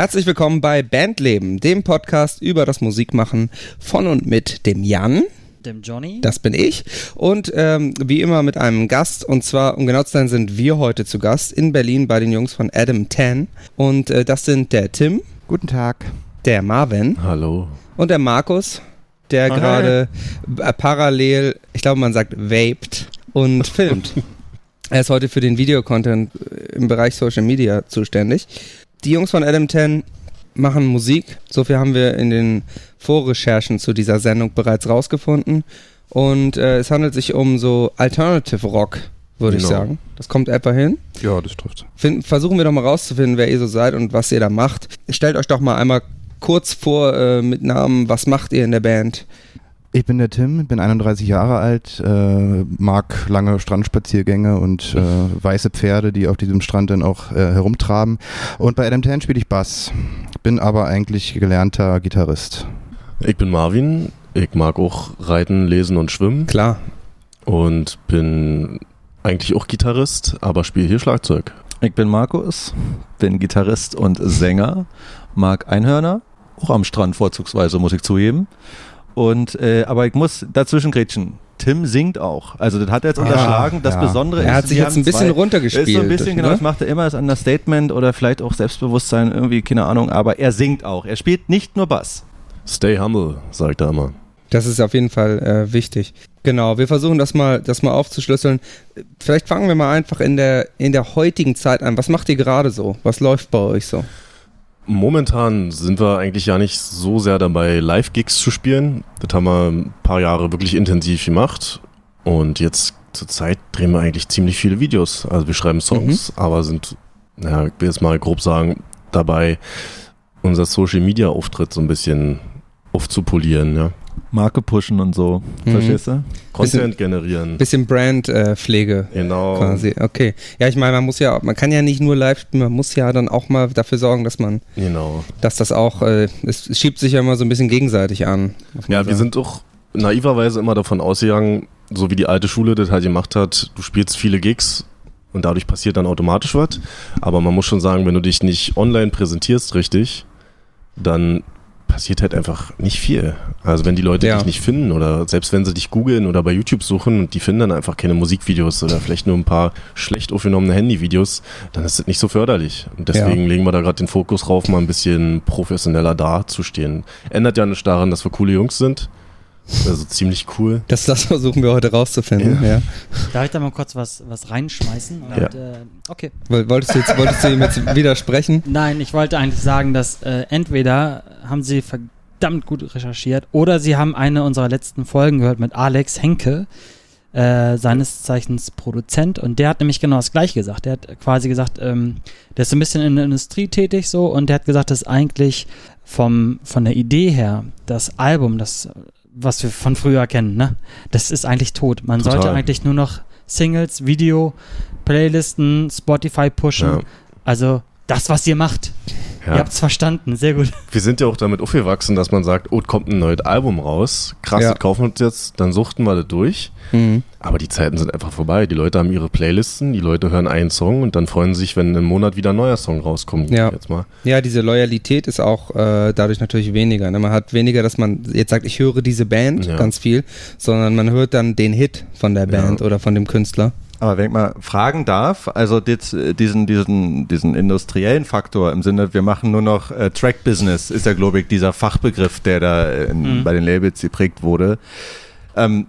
Herzlich willkommen bei Bandleben, dem Podcast über das Musikmachen von und mit dem Jan. Dem Johnny. Das bin ich. Und ähm, wie immer mit einem Gast. Und zwar, um genau zu sein, sind wir heute zu Gast in Berlin bei den Jungs von Adam 10. Und äh, das sind der Tim. Guten Tag. Der Marvin. Hallo. Und der Markus, der gerade äh, parallel, ich glaube, man sagt, vaped und filmt. er ist heute für den Videocontent äh, im Bereich Social Media zuständig. Die Jungs von Adam 10 machen Musik. So viel haben wir in den Vorrecherchen zu dieser Sendung bereits rausgefunden. Und äh, es handelt sich um so Alternative Rock, würde ich Genau. sagen. Das kommt etwa hin. Ja, das trifft. Find, versuchen wir doch mal rauszufinden, wer ihr so seid und was ihr da macht. Stellt euch doch mal einmal kurz vor äh, mit Namen, was macht ihr in der Band? Ich bin der Tim, bin 31 Jahre alt, äh, mag lange Strandspaziergänge und äh, weiße Pferde, die auf diesem Strand dann auch äh, herumtraben. Und bei Adam Tan spiele ich Bass, bin aber eigentlich gelernter Gitarrist. Ich bin Marvin. Ich mag auch Reiten, Lesen und Schwimmen Klar. und bin eigentlich auch Gitarrist, aber spiele hier Schlagzeug. Ich bin Markus, bin Gitarrist und Sänger, mag Einhörner, auch am Strand vorzugsweise, muss ich zugeben. Und, äh, aber ich muss dazwischen grätschen. Tim singt auch. Also das hat er jetzt unterschlagen. Das ja. Besondere Er ist, hat sich jetzt ein bisschen zwei- runtergespielt. Ist so ein bisschen, genau, ne? das macht er immer als Understatement oder vielleicht auch Selbstbewusstsein, irgendwie, keine Ahnung, aber er singt auch. Er spielt nicht nur Bass. Stay humble, sagt er immer. Das ist auf jeden Fall äh, wichtig. Genau, wir versuchen das mal, das mal aufzuschlüsseln. Vielleicht fangen wir mal einfach in der, in der heutigen Zeit an. Was macht ihr gerade so? Was läuft bei euch so? Momentan sind wir eigentlich ja nicht so sehr dabei, Live-Gigs zu spielen. Das haben wir ein paar Jahre wirklich intensiv gemacht. Und jetzt zur Zeit drehen wir eigentlich ziemlich viele Videos. Also wir schreiben Songs, aber sind, naja, ich will jetzt mal grob sagen, dabei unser Social-Media-Auftritt so ein bisschen aufzupolieren, ja. Marke pushen und so. Mhm. Verstehst du? Content generieren. Bisschen Brandpflege Genau. quasi. Okay. Ja, ich meine, man muss ja, man kann ja nicht nur live spielen, man muss ja dann auch mal dafür sorgen, dass man, Genau. dass das auch, äh, es, schiebt sich ja immer so ein bisschen gegenseitig an. Ja, wir sagen. sind doch naiverweise immer davon ausgegangen, so wie die alte Schule das halt gemacht hat, du spielst viele Gigs und dadurch passiert dann automatisch was. Aber man muss schon sagen, wenn du dich nicht online präsentierst richtig, dann passiert halt einfach nicht viel. Also wenn die Leute Ja. dich nicht finden oder selbst wenn sie dich googeln oder bei YouTube suchen und die finden dann einfach keine Musikvideos oder vielleicht nur ein paar schlecht aufgenommene Handyvideos, dann ist das nicht so förderlich. Und deswegen legen wir da gerade den Fokus drauf, mal ein bisschen professioneller dazustehen. Ändert ja nicht daran, dass wir coole Jungs sind. Also ziemlich cool. Das, das versuchen wir heute rauszufinden, ja. Darf ich da mal kurz was, was reinschmeißen? Und, Ja. äh, okay. Woll- Wolltest du, jetzt, wolltest du ihm jetzt widersprechen? Nein, ich wollte eigentlich sagen, dass äh, entweder haben sie verdammt gut recherchiert oder sie haben eine unserer letzten Folgen gehört mit Alex Henke, äh, seines Zeichens Produzent. Und der hat nämlich genau das gleiche gesagt. Der hat quasi gesagt, ähm, der ist so ein bisschen in der Industrie tätig so und der hat gesagt, dass eigentlich vom, von der Idee her das Album, das, was wir von früher kennen, ne, das ist eigentlich tot. Man Total. sollte eigentlich nur noch Singles, Video, Playlisten, Spotify pushen. Ja. Also das, was ihr macht. Ihr Ja. habt's verstanden. Sehr gut. Wir sind ja auch damit aufgewachsen, dass man sagt, oh, kommt ein neues Album raus. Krass, Ja. das kaufen wir uns jetzt, dann suchten wir das durch. Mhm. Aber die Zeiten sind einfach vorbei. Die Leute haben ihre Playlisten, die Leute hören einen Song und dann freuen sie sich, wenn im Monat wieder ein neuer Song rauskommt. Ja. Jetzt mal. Ja, diese Loyalität ist auch äh, dadurch natürlich weniger. Ne? Man hat weniger, dass man jetzt sagt, ich höre diese Band Ja. ganz viel, sondern man hört dann den Hit von der Ja. Band oder von dem Künstler. Aber wenn ich mal fragen darf, also diesen, diesen, diesen industriellen Faktor im Sinne, wir machen nur noch äh, Track-Business, ist ja, glaube ich, dieser Fachbegriff, der da in, Mhm. bei den Labels geprägt wurde. Ähm,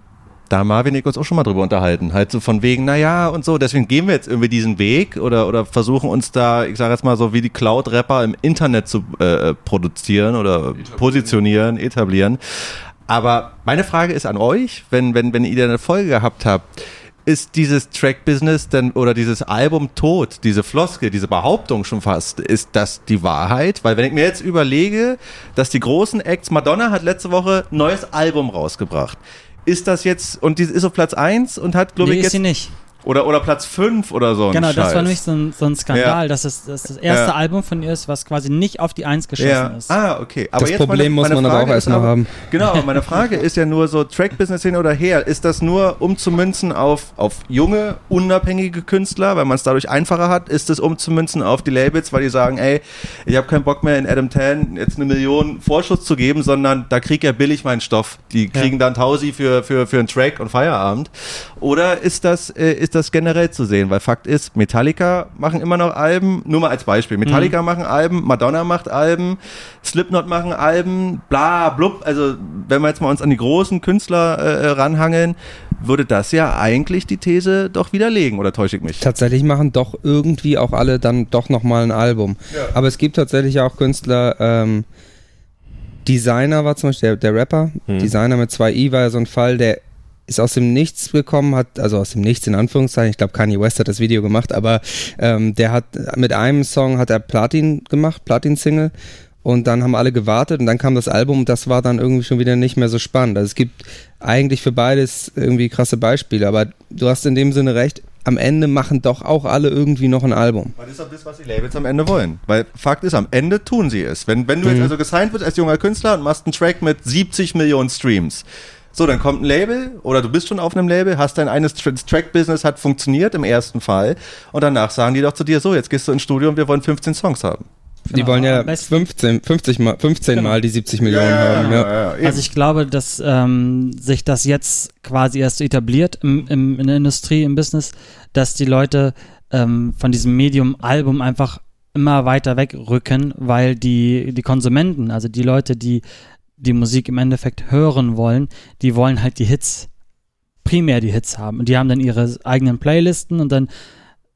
da haben Marvin und ich uns auch schon mal drüber unterhalten. Halt so von wegen, naja und so, deswegen gehen wir jetzt irgendwie diesen Weg oder, oder versuchen uns da, ich sage jetzt mal so wie die Cloud-Rapper im Internet zu äh, produzieren oder positionieren, etablieren. Aber meine Frage ist an euch, wenn, wenn, wenn ihr eine Folge gehabt habt, ist dieses Track-Business denn oder dieses Album tot, diese Floskel, diese Behauptung schon fast, ist das die Wahrheit? Weil wenn ich mir jetzt überlege, dass die großen Acts, Madonna hat letzte Woche ein neues Album rausgebracht. Ist das jetzt, und die ist auf Platz 1 und hat, glaube nee, ich, ist jetzt sie nicht. Oder, oder Platz 5 oder so. ein Genau, das Scheiß. war nämlich so ein, so ein Skandal, Ja. dass es dass das erste Ja. Album von ihr ist, was quasi nicht auf die Eins geschossen ja. ist. Ah, okay. Aber das jetzt Problem meine, muss meine man aber Frage auch ist erstmal aber- haben. Genau, aber meine Frage ist ja nur so, Track-Business hin oder her, ist das nur umzumünzen auf, auf junge, unabhängige Künstler, weil man es dadurch einfacher hat? Ist es umzumünzen auf die Labels, weil die sagen, ey, ich habe keinen Bock mehr in Adam Tan jetzt eine Million Vorschuss zu geben, sondern da krieg ja billig meinen Stoff. Die kriegen dann Tausi für, für, für einen Track und Feierabend. Oder ist das, äh, ist das generell zu sehen? Weil Fakt ist, Metallica machen immer noch Alben, nur mal als Beispiel. Metallica machen Alben, Madonna macht Alben, Slipknot machen Alben, bla, blub. Also, wenn wir jetzt mal uns an die großen Künstler äh, ranhangeln, würde das ja eigentlich die These doch widerlegen, oder täusche ich mich? Tatsächlich machen doch irgendwie auch alle dann doch nochmal ein Album. Aber es gibt tatsächlich auch Künstler, ähm, Designer war zum Beispiel der, der Rapper, Hm. Designer mit zwei i war ja so ein Fall, der ist aus dem Nichts gekommen, hat, also aus dem Nichts in Anführungszeichen, ich glaube Kanye West hat das Video gemacht, aber ähm, der hat mit einem Song hat er Platin gemacht, Platin-Single und dann haben alle gewartet und dann kam das Album und das war dann irgendwie schon wieder nicht mehr so spannend. Also es gibt eigentlich für beides irgendwie krasse Beispiele, aber du hast in dem Sinne recht, am Ende machen doch auch alle irgendwie noch ein Album. Das ist doch das, was die Labels am Ende wollen. Weil Fakt ist, am Ende tun sie es. Wenn, wenn du jetzt Mhm. also gesigned wirst als junger Künstler und machst einen Track mit 70 Millionen Streams, so, dann kommt ein Label oder du bist schon auf einem Label, hast dein eines Track-Business hat funktioniert im ersten Fall und danach sagen die doch zu dir, so, jetzt gehst du ins Studio und wir wollen 15 Songs haben. Die Genau, wollen ja am besten- 15, 50 mal, 15 Genau. mal die 70 Millionen haben. Ja. eben. Also ich glaube, dass ähm, sich das jetzt quasi erst etabliert im, im, in der Industrie, im Business, dass die Leute ähm, von diesem Medium-Album einfach immer weiter wegrücken, weil die, die Konsumenten, also die Leute, die die Musik im Endeffekt hören wollen, die wollen halt die Hits, primär die Hits haben. Und die haben dann ihre eigenen Playlisten und dann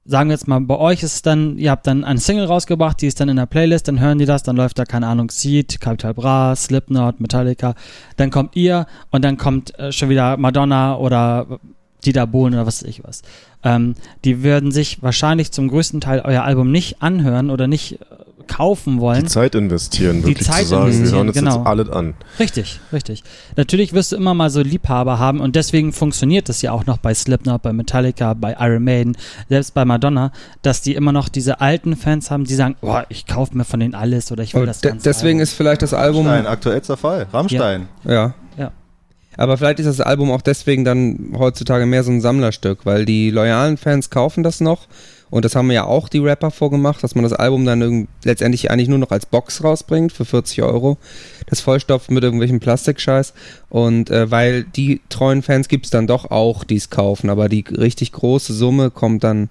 sagen wir jetzt mal, bei euch ist es dann, ihr habt dann eine Single rausgebracht, die ist dann in der Playlist, dann hören die das, dann läuft da, keine Ahnung, Seed, Capital Bra, Slipknot, Metallica, dann kommt ihr und dann kommt äh, schon wieder Madonna oder Dieter Bohlen oder was weiß ich was. Ähm, die würden sich wahrscheinlich zum größten Teil euer Album nicht anhören oder nicht äh, kaufen wollen. Die Zeit investieren, Die wirklich Zeit zu sagen, wir investieren, hören uns genau. jetzt alles an. Richtig, richtig. Natürlich wirst du immer mal so Liebhaber haben und deswegen funktioniert das ja auch noch bei Slipknot, bei Metallica, bei Iron Maiden, selbst bei Madonna, dass die immer noch diese alten Fans haben, die sagen, boah, ich kaufe mir von denen alles oder ich will Und das de ganze deswegen Album. ist vielleicht das Album. Rammstein, aktuellster Fall. Rammstein. Ja. Ja. Aber vielleicht ist das Album auch deswegen dann heutzutage mehr so ein Sammlerstück, weil die loyalen Fans kaufen das noch. Und das haben ja auch die Rapper vorgemacht, dass man das Album dann letztendlich eigentlich nur noch als Box rausbringt für 40 Euro. Das vollstopft mit irgendwelchem Plastikscheiß. Und äh, weil die treuen Fans gibt es dann doch auch, die es kaufen. Aber die richtig große Summe kommt dann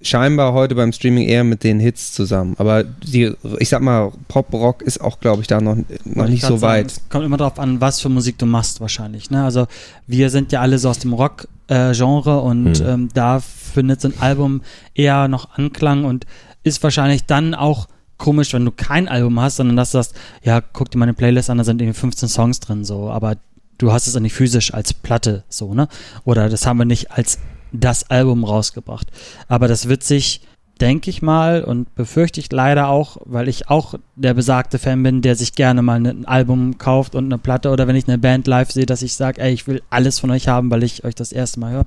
scheinbar heute beim Streaming eher mit den Hits zusammen. Aber die, ich sag mal, Pop-Rock ist auch, glaube ich, da noch, noch nicht ich so sagen, weit. Es kommt immer darauf an, was für Musik du machst wahrscheinlich. Ne? Also wir sind ja alle so aus dem Rock-Genre und Hm. ähm, da findet so ein Album eher noch Anklang und ist wahrscheinlich dann auch komisch, wenn du kein Album hast, sondern dass du sagst, ja, guck dir meine Playlist an, da sind irgendwie 15 Songs drin, so, aber du hast es auch nicht physisch als Platte, so, ne? Oder das haben wir nicht als das Album rausgebracht. Aber das wird sich, denke ich mal, und befürchte ich leider auch, weil ich auch der besagte Fan bin, der sich gerne mal ein Album kauft und eine Platte oder wenn ich eine Band live sehe, dass ich sage, ey, ich will alles von euch haben, weil ich euch das erste Mal höre.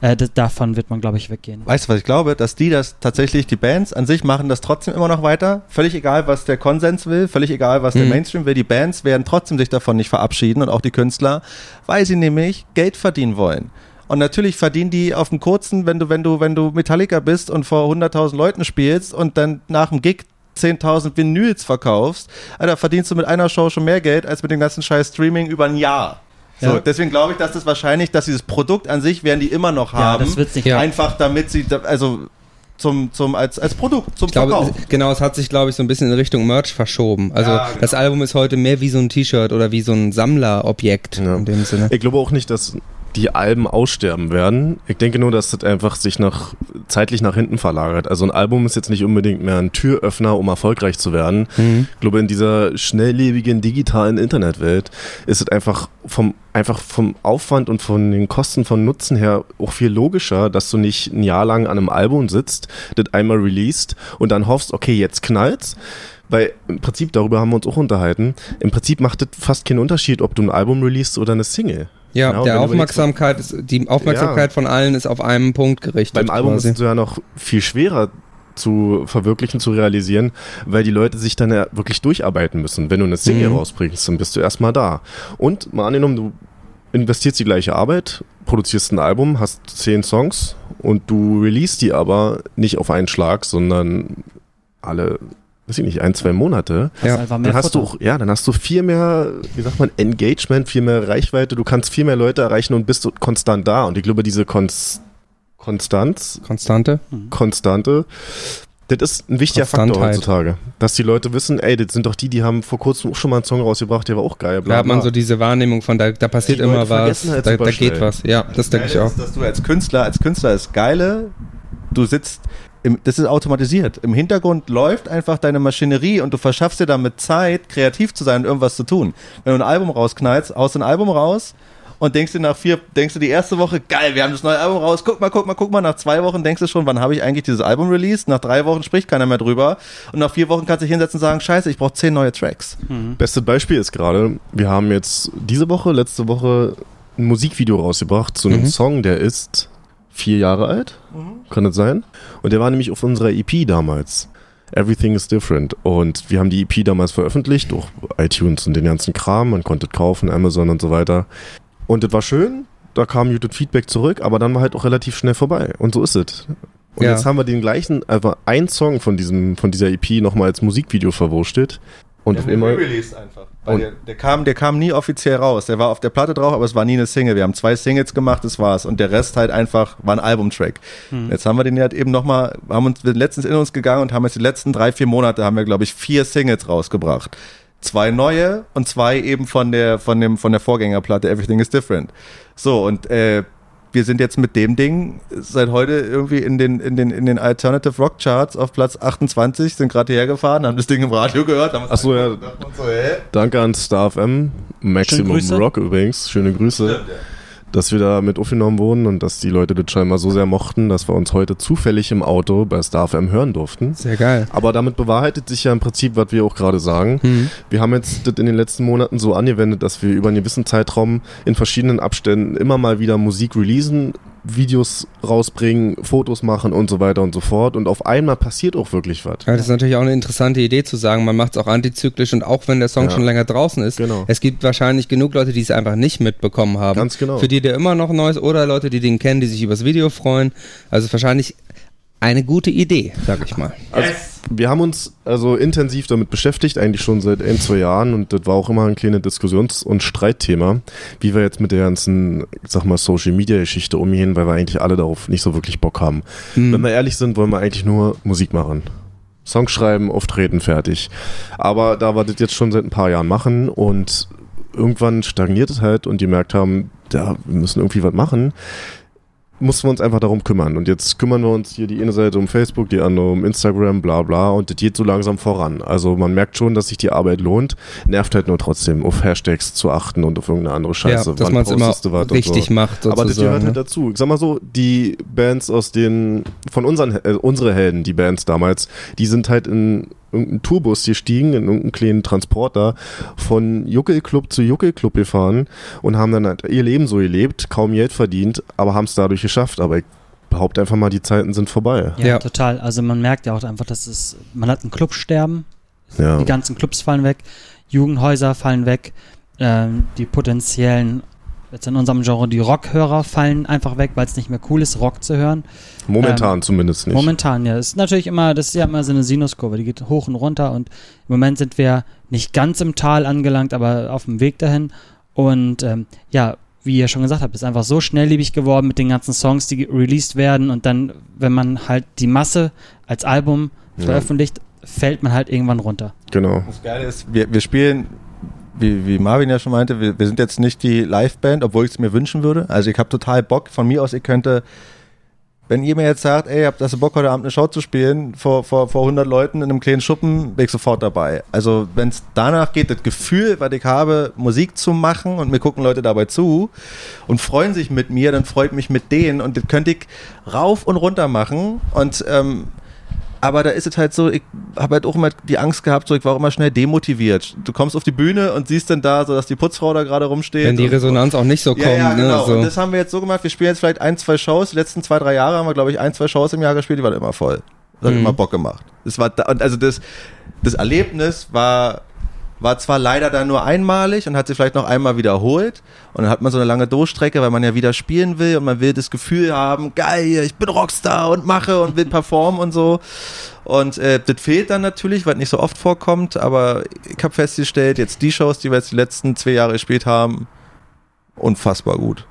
Äh, davon wird man, glaube ich, weggehen. Weißt du, was ich glaube? Dass die das tatsächlich, die Bands an sich machen das trotzdem immer noch weiter. Völlig egal, was der Konsens will, völlig egal, was der Mhm. Mainstream will. Die Bands werden trotzdem sich davon nicht verabschieden und auch die Künstler, weil sie nämlich Geld verdienen wollen. Und natürlich verdienen die auf dem kurzen, wenn du, wenn du, wenn du Metallica bist und vor 100.000 Leuten spielst und dann nach dem Gig 10.000 Vinyls verkaufst, Alter, verdienst du mit einer Show schon mehr Geld als mit dem ganzen scheiß Streaming über ein Jahr. So, Ja. deswegen glaube ich, dass das wahrscheinlich, dass dieses Produkt an sich werden die immer noch Ja, haben. das wird nicht. Ja. Einfach damit sie, also zum, zum, als, als Produkt, zum Ich glaube, Verkauf. genau, es hat sich, glaube ich, so ein bisschen in Richtung Merch verschoben. Also Ja, genau. das Album ist heute mehr wie so ein T-Shirt oder wie so ein Sammlerobjekt Ja. in dem Sinne. Ich glaube auch nicht, dass die Alben aussterben werden. Ich denke nur, dass das einfach sich nach, zeitlich nach hinten verlagert. Also ein Album ist jetzt nicht unbedingt mehr ein Türöffner, um erfolgreich zu werden. Mhm. Ich glaube, in dieser schnelllebigen digitalen Internetwelt ist es einfach vom, einfach vom Aufwand und von den Kosten von Nutzen her auch viel logischer, dass du nicht ein Jahr lang an einem Album sitzt, das einmal released und dann hoffst, okay, jetzt knallt's. Weil im Prinzip, darüber haben wir uns auch unterhalten, im Prinzip macht es fast keinen Unterschied, ob du ein Album releast oder eine Single. Ja, Genau, der Aufmerksamkeit ist, die Aufmerksamkeit von allen ist auf einen Punkt gerichtet. Beim Album quasi. ist es ja noch viel schwerer zu verwirklichen, zu realisieren, weil die Leute sich dann ja wirklich durcharbeiten müssen. Wenn du eine Single Mhm. rausbringst, dann bist du erstmal da. Und mal angenommen, du investierst die gleiche Arbeit, produzierst ein Album, hast zehn Songs und du release die aber nicht auf einen Schlag, sondern alle, weiß ich nicht, ein, zwei Monate. Das Ja, Dann hast du Futter. auch, ja, dann hast du viel mehr, wie sagt man, Engagement, viel mehr Reichweite, du kannst viel mehr Leute erreichen und bist konstant da. Und ich glaube, diese Konst Konstanz, Konstante. Konstante, das ist ein wichtiger Faktor heutzutage. Dass die Leute wissen, ey, das sind doch die, die haben vor kurzem auch schon mal einen Song rausgebracht, der war auch geil. Da Bla, hat man bla. so diese Wahrnehmung von, da, da passiert Die immer Leute was, halt da, da geht was. Ja, das denke ich auch. Ist, dass du als Künstler, als Künstler ist geile, du sitzt, im, das ist automatisiert. Im Hintergrund läuft einfach deine Maschinerie und du verschaffst dir damit Zeit, kreativ zu sein und irgendwas zu tun. Wenn du ein Album rausknallst, haust ein Album raus und denkst dir nach vier, denkst du die erste Woche, geil, wir haben das neue Album raus, guck mal, guck mal, guck mal, nach zwei Wochen denkst du schon, wann habe ich eigentlich dieses Album released? Nach drei Wochen spricht keiner mehr drüber und nach vier Wochen kannst du dich hinsetzen und sagen, scheiße, ich brauche zehn neue Tracks. Bestes Beispiel ist gerade, wir haben jetzt diese Woche, letzte Woche ein Musikvideo rausgebracht zu einem Mhm. Song, der ist vier Jahre alt. Kann das sein? Und der war nämlich auf unserer EP damals. Everything is different. Und wir haben die EP damals veröffentlicht, durch iTunes und den ganzen Kram. Man konnte es kaufen, Amazon und so weiter. Und das war schön. Da kam gutes Feedback zurück, aber dann war halt auch relativ schnell vorbei. Und so ist es. Und Ja. jetzt haben wir den gleichen, einfach ein Song von diesem, von dieser EP nochmal als Musikvideo verwurstet. Und auf einmal. released einfach. Weil der, der, kam, der kam nie offiziell raus. Der war auf der Platte drauf, aber es war nie eine Single. Wir haben zwei Singles gemacht, das war's. Und der Rest halt einfach war ein Albumtrack. Jetzt haben wir den halt eben nochmal, haben uns letztens in uns gegangen und haben jetzt die letzten drei, vier Monate haben wir, glaube ich, vier Singles rausgebracht. Zwei neue und zwei eben von der, von dem, von der Vorgängerplatte Everything is Different. So, und äh, wir sind jetzt mit dem Ding seit heute irgendwie in den, in den, in den Alternative Rock Charts auf Platz 28, sind gerade hierher gefahren, haben das Ding im Radio gehört, haben uns Ach so, ja. so, hä? Danke an Star FM, Maximum. Rock übrigens, schöne Grüße, dass wir da mit aufgenommen wurden und dass die Leute das scheinbar so sehr mochten, dass wir uns heute zufällig im Auto bei Star FM hören durften. Sehr geil. Aber damit bewahrheitet sich ja im Prinzip, was wir auch gerade sagen. Mhm. Wir haben jetzt das in den letzten Monaten so angewendet, dass wir über einen gewissen Zeitraum in verschiedenen Abständen immer mal wieder Musik releasen, Videos rausbringen, Fotos machen und so weiter und so fort. Und auf einmal passiert auch wirklich was. Ja, das ist natürlich auch eine interessante Idee zu sagen, man macht es auch antizyklisch und auch wenn der Song Ja. schon länger draußen ist, Genau. es gibt wahrscheinlich genug Leute, die es einfach nicht mitbekommen haben. Ganz genau. Für die der immer noch neu ist oder Leute, die den kennen, die sich übers Video freuen. Also wahrscheinlich eine gute Idee, sag ich mal. Also, wir haben uns also intensiv damit beschäftigt, eigentlich schon seit ein, zwei Jahren und das war auch immer ein kleines Diskussions- und Streitthema, wie wir jetzt mit der ganzen, ich sag mal, Social-Media-Geschichte umgehen, weil wir eigentlich alle darauf nicht so wirklich Bock haben. Hm. Wenn wir ehrlich sind, wollen wir eigentlich nur Musik machen. Song schreiben, auftreten, fertig. Aber da wir das jetzt schon seit ein paar Jahren machen und irgendwann stagniert es halt und die gemerkt haben, ja, wir müssen irgendwie was machen, mussten wir uns einfach darum kümmern. Und jetzt kümmern wir uns hier die eine Seite um Facebook, die andere um Instagram, bla bla. Und das geht so langsam voran. Also man merkt schon, dass sich die Arbeit lohnt. Nervt halt nur trotzdem, auf Hashtags zu achten und auf irgendeine andere Scheiße. ja, dass man es immer richtig so. macht Aber das gehört halt ne? dazu. Ich sag mal so, die Bands aus den, von unseren, äh, unsere Helden, die Bands damals, die sind halt in irgendeinen Tourbus gestiegen, in irgendeinen kleinen Transporter, von Juckelclub zu Juckelclub gefahren und haben dann halt ihr Leben so gelebt, kaum Geld verdient, aber haben es dadurch geschafft. Aber ich behaupte einfach mal, die Zeiten sind vorbei. Ja, Ja. total. Also man merkt ja auch einfach, dass es, man hat ein Clubsterben, Ja. die ganzen Clubs fallen weg, Jugendhäuser fallen weg, ähm, die potenziellen, jetzt in unserem Genre, die Rockhörer fallen einfach weg, weil es nicht mehr cool ist, Rock zu hören. Momentan zumindest nicht. Momentan, ja. Das ist natürlich immer, das ist ja immer so eine Sinuskurve, die geht hoch und runter und im Moment sind wir nicht ganz im Tal angelangt, aber auf dem Weg dahin. Und ähm, ja, wie ihr schon gesagt habt, ist einfach so schnelllebig geworden mit den ganzen Songs, die released werden und dann, wenn man halt die Masse als Album Ja. veröffentlicht, fällt man halt irgendwann runter. Genau. Das Geile ist, wir, wir spielen, wie, wie Marvin ja schon meinte, wir, wir sind jetzt nicht die Liveband, obwohl ich es mir wünschen würde. Also ich habe total Bock. Von mir aus, ich könnte, wenn ihr mir jetzt sagt, ey, habt du Bock heute Abend eine Show zu spielen vor, vor, vor 100 Leuten in einem kleinen Schuppen, bin ich sofort dabei. Also wenn es danach geht, das Gefühl, was ich habe, Musik zu machen und mir gucken Leute dabei zu und freuen sich mit mir, dann freut mich mit denen und das könnte ich rauf und runter machen und ähm, Aber da ist es halt so, ich habe halt auch immer die Angst gehabt, so ich war auch immer schnell demotiviert. Du kommst auf die Bühne und siehst dann da, so dass die Putzfrau da gerade rumsteht. Wenn die Resonanz auch nicht so kommt. ja, ja, genau. Ne, so. Und das haben wir jetzt so gemacht. Wir spielen jetzt vielleicht ein, zwei Shows. Die letzten zwei, drei Jahre haben wir, glaube ich, ein, zwei Shows im Jahr gespielt. Die waren immer voll. Das hat Mhm. immer Bock gemacht. Das war da, und also das, das Erlebnis war, war zwar leider dann nur einmalig und hat sich vielleicht noch einmal wiederholt. Und dann hat man so eine lange Durchstrecke, weil man ja wieder spielen will und man will das Gefühl haben, geil, ich bin Rockstar und mache und will performen und so. Und äh, das fehlt dann natürlich, weil es nicht so oft vorkommt. Aber ich habe festgestellt, jetzt die Shows, die wir jetzt die letzten zwei Jahre gespielt haben, unfassbar gut.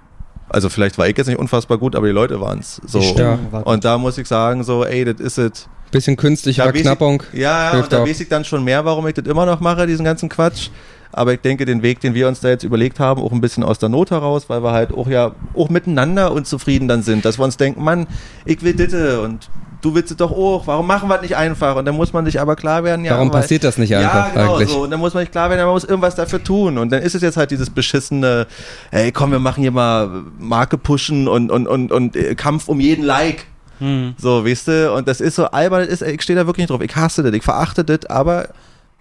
Also vielleicht war ich jetzt nicht unfassbar gut, aber die Leute waren es. So. Ja. Und da muss ich sagen, so, ey, das ist es. Bisschen künstliche Da weiß ich- Verknappung. Ja, ja, und da auch. weiß ich dann schon mehr, warum ich das immer noch mache, diesen ganzen Quatsch. Aber ich denke, den Weg, den wir uns da jetzt überlegt haben, auch ein bisschen aus der Not heraus, weil wir halt auch ja auch miteinander unzufrieden dann sind, dass wir uns denken, Mann, ich will ditte und du willst es doch auch, warum machen wir es nicht einfach? Und dann muss man sich aber klar werden, ja, Warum weil- passiert das nicht ja, einfach genau eigentlich? so. Und dann muss man sich klar werden, man muss irgendwas dafür tun. Und dann ist es jetzt halt dieses beschissene, ey, komm, wir machen hier mal Marke pushen und, und, und, und äh, Kampf um jeden Like. Hm. So, weißt du, und das ist so albern, das ist, ich stehe da wirklich nicht drauf. Ich hasse das, ich verachte das, aber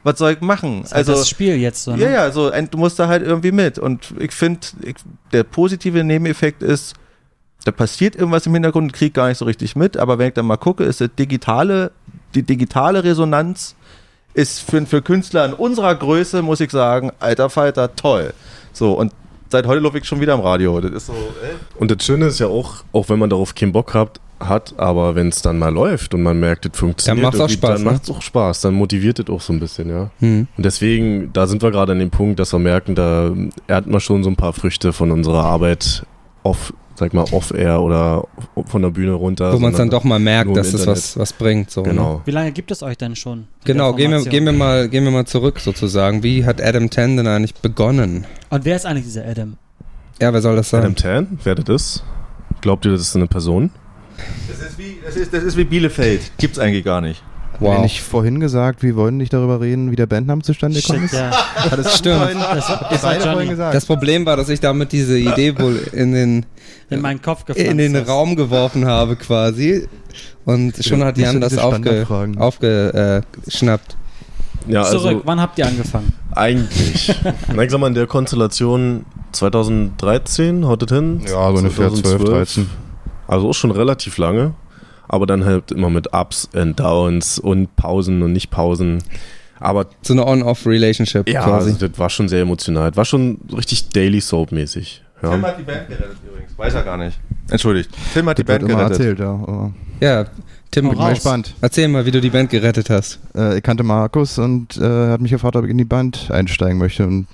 was soll ich machen? Das ist halt Also, das Spiel jetzt so. Ne? ja, ja, so, ein, du musst da halt irgendwie mit. Und ich finde, der positive Nebeneffekt ist, da passiert irgendwas im Hintergrund, krieg gar nicht so richtig mit, aber wenn ich dann mal gucke, ist das digitale, die digitale Resonanz ist für, für Künstler in unserer Größe, muss ich sagen, alter Falter, toll. So, und seit heute laufe ich schon wieder am Radio. Das ist so, äh, Und das Schöne ist ja auch, auch wenn man darauf keinen Bock hat, hat aber wenn es dann mal läuft und man merkt, es funktioniert, macht's auch irgendwie, Spaß, dann ne? macht es auch Spaß, dann motiviert es auch so ein bisschen, ja. Hm. Und deswegen, da sind wir gerade an dem Punkt, dass wir merken, da ernten wir schon so ein paar Früchte von unserer Arbeit off, sag mal, off-air oder von der Bühne runter. Wo man es dann doch mal merkt, dass es was, was bringt. So, Ne? Genau. Wie lange gibt es euch denn schon? Genau, gehen wir, gehen, wir mal, gehen wir mal zurück sozusagen. Wie hat Adam Ten denn eigentlich begonnen? Und wer ist eigentlich dieser Adam? Ja, wer soll das Adam sein? Tan, wer das ist? Glaubt ihr, das ist eine Person? das, ist wie, das, ist, das ist wie Bielefeld. Gibt's eigentlich gar nicht. Wow. Wow. nicht vorhin gesagt, wir wollen nicht darüber reden, wie der Bandname zustande gekommen ist? ja. Hat es Stimmt. vorhin- Das, das beide vorhin gesagt. Das Problem war, dass ich damit diese Idee wohl in den, in meinen Kopf in den. Raum geworfen habe quasi. Und schon hat das Jan das diese aufge, aufgeschnappt. Ja, Zurück, also wann habt ihr angefangen? eigentlich. Sag mal, in der Konstellation 2013, haut das hin? ja, so ungefähr 12, 2012. 13. Also auch schon relativ lange. Aber dann halt immer mit Ups and Downs und Pausen und nicht Pausen. Aber So eine On-Off-Relationship ja, quasi. also das war schon sehr emotional. Das war schon richtig Daily Soap-mäßig. Tim Ja. hat die Band gerettet übrigens. Weiß er gar nicht. Entschuldigt. Tim hat die Das wird Band immer gerettet. erzählt, ja. Ja, Tim, bin mal gespannt. erzähl mal, wie du die Band gerettet hast. Äh, ich kannte Markus und äh, hat mich gefragt, ob ich in die Band einsteigen möchte. Und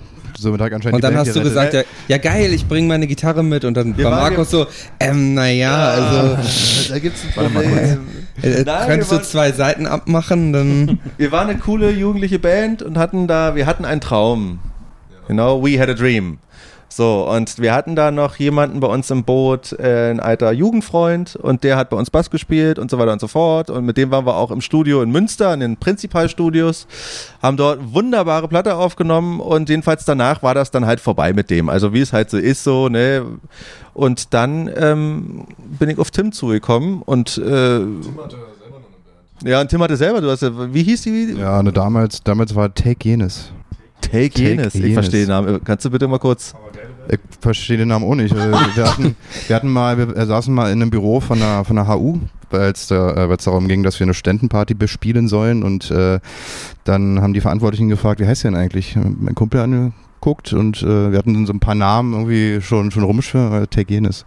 somit hat anscheinend Und dann die Band hast du gesagt, ja, ja geil, ich bringe meine Gitarre mit. Und dann Wir war Markus so, ähm, naja, also da gibt's ein Warte mal Problem. äh, Nein, könntest du zwei Seiten abmachen, dann Wir waren eine coole jugendliche Band und hatten da, wir hatten einen Traum. You know, we had a dream. So, und wir hatten da noch jemanden bei uns im Boot, äh, ein alter Jugendfreund, und der hat bei uns Bass gespielt und so weiter und so fort. Und mit dem waren wir auch im Studio in Münster, in den Prinzipalstudios, haben dort wunderbare Platte aufgenommen und jedenfalls danach war das dann halt vorbei mit dem. Also wie es halt so ist, so, ne. Und dann ähm, bin ich auf Tim zugekommen und äh, ja, und Tim hatte selber, du hast ja, wie hieß die? Ja, ne, damals, damals war Take Jenes. Take, Take jenes. Ich verstehe den Namen. Kannst du bitte mal kurz? Ich verstehe den Namen auch nicht. Äh, Wir, hatten, wir hatten mal, wir äh, saßen mal in einem Büro von der, von der HU, weil es da, äh, weil es darum ging, dass wir eine Studentenparty bespielen sollen und äh, dann haben die Verantwortlichen gefragt, wie heißt der denn eigentlich? Mein Kumpel angeguckt und äh, wir hatten dann so ein paar Namen irgendwie schon, schon rumschwirren, äh, Take Jenes.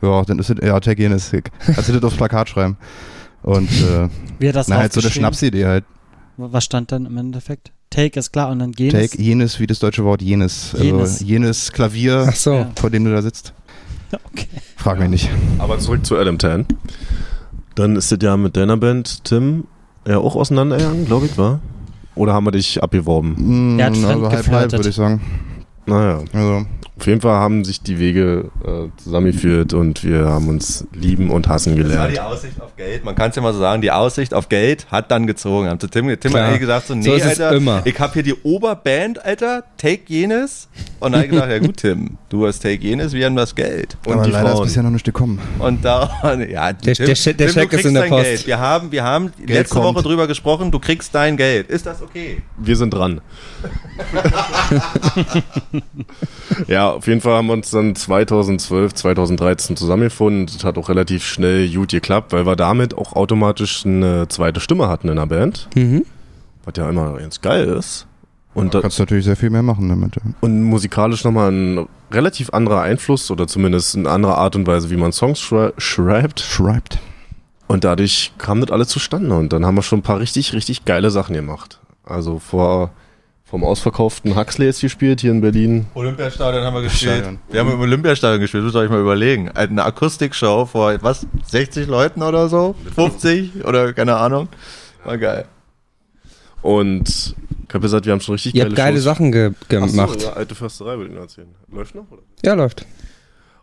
Ja, dann ist es, ja, Take Jenes. Kannst du das aufs Plakat schreiben? Und äh, Wie hat das na, halt so eine? Schnapsidee halt. Was stand dann im Endeffekt? Take ist klar und dann gehen. Take jenes, wie das deutsche Wort jenes. Jenes. Also jenes Klavier, ach so. Vor dem du da sitzt. Okay. Frag mich nicht. Aber zurück zu Adam Tan. Dann ist das ja mit deiner Band, Tim, ja auch auseinandergegangen, glaube ich, war? Oder haben wir dich abgeworben? Mm, Er hat also halb, halb, würde ich sagen. Naja. Also, Auf jeden Fall haben sich die Wege äh, zusammengeführt und wir haben uns lieben und hassen Das war gelernt. die Aussicht auf Geld. Man kann es ja mal so sagen, die Aussicht auf Geld hat dann gezogen. Haben zu Tim, Tim Klar. hat eigentlich gesagt so, nee, So ist Alter, immer. ich habe hier die Oberband, Alter, take jenes. Und dann habe ich gedacht, ja gut, Tim, du hast take jenes, wir haben das Geld. Und Aber die leider ist Frauen. bisher noch nicht gekommen. Und da, ja, Der- Tim, der Scheck- der Tim, du ist in kriegst der dein Post. Geld. Wir haben, wir haben Geld letzte kommt. Woche drüber gesprochen, du kriegst dein Geld. Ist das okay? Wir sind dran. ja, auf jeden Fall haben wir uns dann 2012, 2013 zusammengefunden. Das hat auch relativ schnell gut geklappt, weil wir damit auch automatisch eine zweite Stimme hatten in der Band. Mhm. Was ja immer ganz geil ist. Und, Da kannst du natürlich sehr viel mehr machen damit. und musikalisch nochmal ein relativ anderer Einfluss oder zumindest eine andere Art und Weise, wie man Songs schrei schreibt. Schreibt. Und dadurch kam das alles zustande. Und dann haben wir schon ein paar richtig, richtig geile Sachen gemacht. Also vor vom ausverkauften Huxley jetzt gespielt hier in Berlin. Olympiastadion haben wir gespielt. Stadion. Wir haben im Olympiastadion gespielt, muss ich mal überlegen. Eine Akustikshow vor, was, 60 Leuten oder so? 50 oder keine Ahnung. War geil. Und ich habe gesagt, wir haben schon richtig Ihr habt geile Shows. Sachen ge Ach so, gemacht. ja, alte Försterei will ich nur erzählen. Läuft noch, oder? Ja, läuft.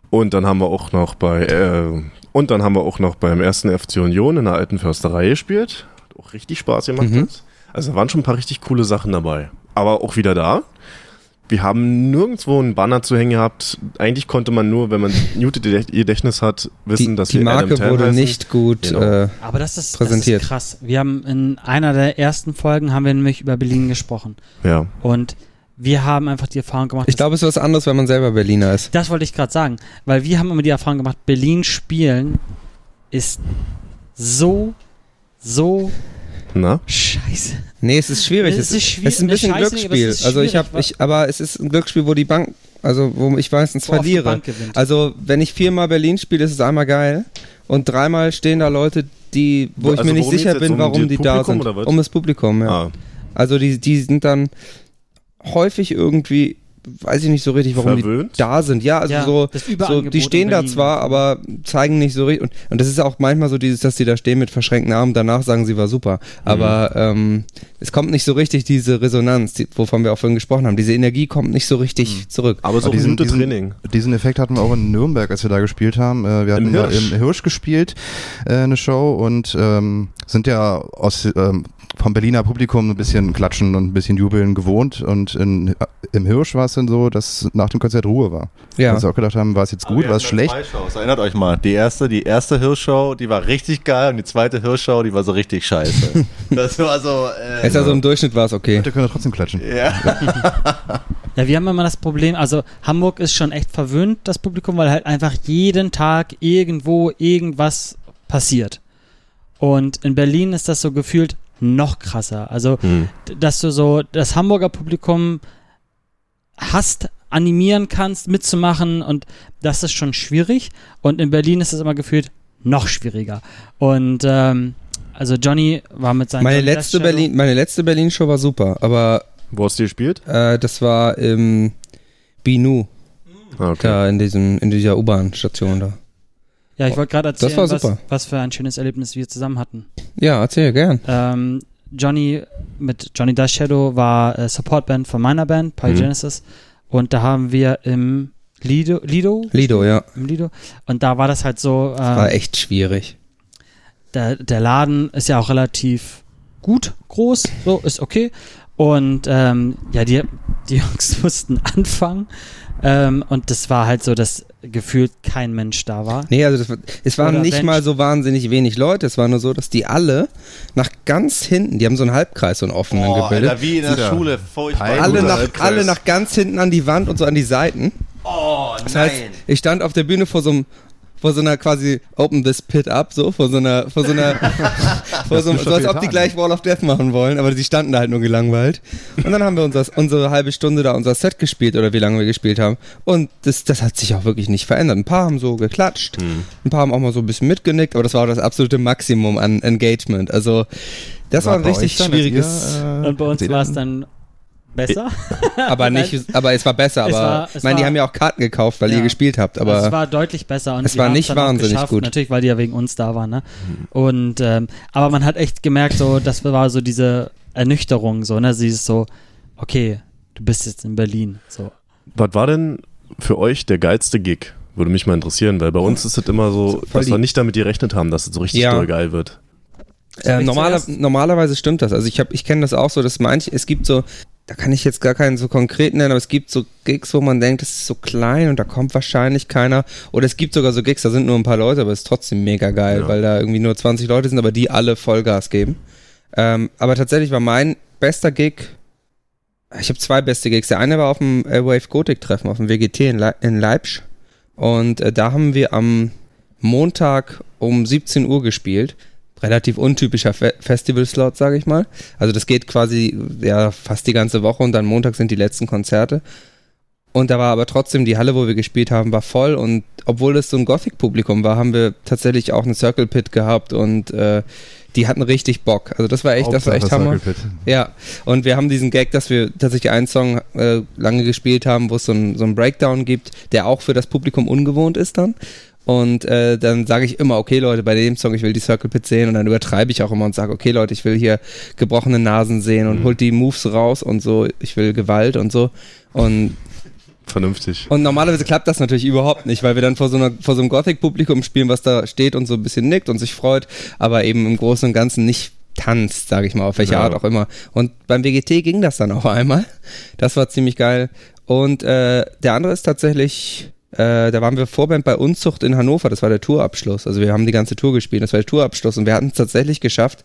Und dann haben wir auch noch bei äh, und dann haben wir auch noch beim ersten FC Union in der alten Försterei gespielt. Hat auch richtig Spaß gemacht. Mhm. Also da waren schon ein paar richtig coole Sachen dabei. Aber auch wieder da. Wir haben nirgendwo einen Banner zu hängen gehabt. Eigentlich konnte man nur, wenn man gutes Gedächtnis hat, wissen, Die, dass die wir Marke Adam wurde heißen. nicht gut. Genau. Äh, Aber das ist, Präsentiert. das ist krass. Wir haben in einer der ersten Folgen haben wir nämlich über Berlin gesprochen. Ja. Und wir haben einfach die Erfahrung gemacht, ich glaube, es ist was anderes, wenn man selber Berliner ist. das wollte ich gerade sagen, weil wir haben immer die Erfahrung gemacht, Berlin spielen ist so, so Na? scheiße. Nee, es ist schwierig. Es ist schwierig- es ist ein bisschen scheiße, es Glücksspiel. ist Also ich habe, ich, aber es ist ein Glücksspiel, wo die Bank, also wo ich meistens die verliere. Also wenn ich viermal Berlin spiele, ist es einmal geil und dreimal stehen da Leute, die, wo Wo- ich also mir nicht sicher bin, Um warum die die da Publikum sind. Um das Publikum, ja. Ah. Also die, die sind dann häufig irgendwie, weiß ich nicht so richtig, warum Verwöhnt? die da sind. Ja, also Ja, so, so, die stehen da zwar, aber zeigen nicht so richtig. Und, und das ist auch manchmal so dieses, dass die da stehen mit verschränkten Armen, danach sagen sie war super. Aber ähm, es kommt nicht so richtig diese Resonanz, die, wovon wir auch vorhin gesprochen haben. Diese Energie kommt nicht so richtig zurück. Aber so diesen- diesen- Training. Diesen Effekt hatten wir auch in Nürnberg, als wir da gespielt haben. Äh, wir hatten Im da Hirsch. im Hirsch gespielt, äh, eine Show und ähm, sind ja aus ähm, vom Berliner Publikum ein bisschen klatschen und ein bisschen jubeln gewohnt. Und in, im Hirsch war es dann so, dass nach dem Konzert Ruhe war. Ja. Also auch gedacht haben, war es jetzt gut, war es schlecht? Zwei Shows. Erinnert euch mal, die erste, die erste Hirschshow, die war richtig geil und die zweite Hirschshow, die war so richtig scheiße. das war so. Äh, Jetzt also im Durchschnitt war es okay. Leute können trotzdem klatschen. ja. Ja, wir haben immer das Problem, also Hamburg ist schon echt verwöhnt, das Publikum, weil halt einfach jeden Tag irgendwo irgendwas passiert. Und in Berlin ist das so gefühlt noch krasser. Also, Hm. d- dass du so das Hamburger Publikum hast, animieren kannst, mitzumachen und das ist schon schwierig. Und in Berlin ist es immer gefühlt noch schwieriger. Und ähm, also Johnny war mit seinem Meine Johnny letzte Berlin, meine letzte Berlin-Show war super, aber Wo hast du gespielt? äh, das war im Binu, Ah, okay. da in diesem, in dieser U-Bahn-Station da. Ja, ich wollte gerade erzählen, war was, was für ein schönes Erlebnis wir zusammen hatten. Ja, erzähl gern. Ähm, Johnny mit Johnny Dash Shadow war äh, Supportband von meiner Band, Pygenesis. Und da haben wir im Lido, Lido? Lido, ja. Im Lido. Und da war das halt so, War äh, echt schwierig. der, der Laden ist ja auch relativ gut, groß, so, ist okay. Und ähm, ja, die, die Jungs mussten anfangen. Ähm, und das war halt so, dass gefühlt kein Mensch da war. Nee, also das, war- es waren Oder nicht wenn- mal so wahnsinnig wenig Leute. Es war nur so, dass die alle nach ganz hinten, die haben so einen Halbkreis, so einen offenen Oh, gebildet. Alter, wie in der Dieser Schule. Furchtbar. Alle, nach, Halbkreis. alle nach ganz hinten an die Wand und so an die Seiten. Oh, Das heißt, ich stand auf der Bühne vor so einem vor so einer quasi Open this Pit up, so, vor so einer, vor so einer, vor so, einem- so als ob die gleich Wall of Death machen wollen, aber die standen da halt nur gelangweilt. Und dann haben wir unser, unsere halbe Stunde da unser Set gespielt oder wie lange wir gespielt haben. Und das, das hat sich auch wirklich nicht verändert. Ein paar haben so geklatscht, Hm. ein paar haben auch mal so ein bisschen mitgenickt, aber das war auch das absolute Maximum an Engagement. Also, das war, ein bei richtig schwieriges, ihr, äh, Und bei uns war es dann besser. aber nicht, aber es war besser, Es aber, war- es ich meine, die haben ja auch Karten gekauft, weil Ja. ihr gespielt habt, aber. Also es war deutlich besser und es wir war nicht wahnsinnig gut. Natürlich, weil die ja wegen uns da waren, ne? Und ähm, aber man hat echt gemerkt, so das war so diese Ernüchterung, so ne, sie ist so, okay, du bist jetzt in Berlin, so. Was war denn für euch der geilste Gig? Würde mich mal interessieren, weil bei uns ist es immer so, Voll dass wir die- nicht damit gerechnet haben, dass es so richtig Ja. doll geil wird. Äh, normaler, normalerweise stimmt das. Also ich habe, ich kenne das auch so, dass manche, es gibt so, da kann ich jetzt gar keinen so konkret nennen, aber es gibt so Gigs, wo man denkt, das ist so klein und da kommt wahrscheinlich keiner. Oder es gibt sogar so Gigs, da sind nur ein paar Leute, aber es ist trotzdem mega geil, Ja. weil da irgendwie nur 20 Leute sind, aber die alle Vollgas geben. Ähm, aber tatsächlich war mein bester Gig, ich habe zwei beste Gigs. Der eine war auf dem äh, Wave Gothic Treffen auf dem WGT in, Le in Leipzig und äh, da haben wir am Montag um 17 Uhr gespielt. Relativ untypischer Fe Festival-Slot, sage ich mal. Also das geht quasi ja fast die ganze Woche und dann Montag sind die letzten Konzerte. Und da war aber trotzdem die Halle, wo wir gespielt haben, war voll und obwohl es so ein Gothic-Publikum war, haben wir tatsächlich auch eine Circle Pit gehabt und äh, die hatten richtig Bock. Also das war echt, das war echt Hauptsache Hammer. Ja, und wir haben diesen Gag, dass wir tatsächlich einen Song äh, lange gespielt haben, wo es so ein, so ein Breakdown gibt, der auch für das Publikum ungewohnt ist dann. Und äh, dann sage ich immer, okay Leute, bei dem Song, ich will die Circle Pit sehen und dann übertreibe ich auch immer und sage, okay Leute, ich will hier gebrochene Nasen sehen und Mhm. holt die Moves raus und so, ich will Gewalt und so. Und Vernünftig. und normalerweise klappt das natürlich überhaupt nicht, weil wir dann vor so, einer, vor so einem Gothic-Publikum spielen, was da steht und so ein bisschen nickt und sich freut, aber eben im Großen und Ganzen nicht tanzt, sage ich mal, auf welche Ja. Art auch immer. Und beim WGT ging das dann auch einmal. Das war ziemlich geil. Und äh, der andere ist tatsächlich, äh, da waren wir Vorband bei Unzucht in Hannover, das war der Tourabschluss. Also wir haben die ganze Tour gespielt, das war der Tourabschluss und wir hatten es tatsächlich geschafft,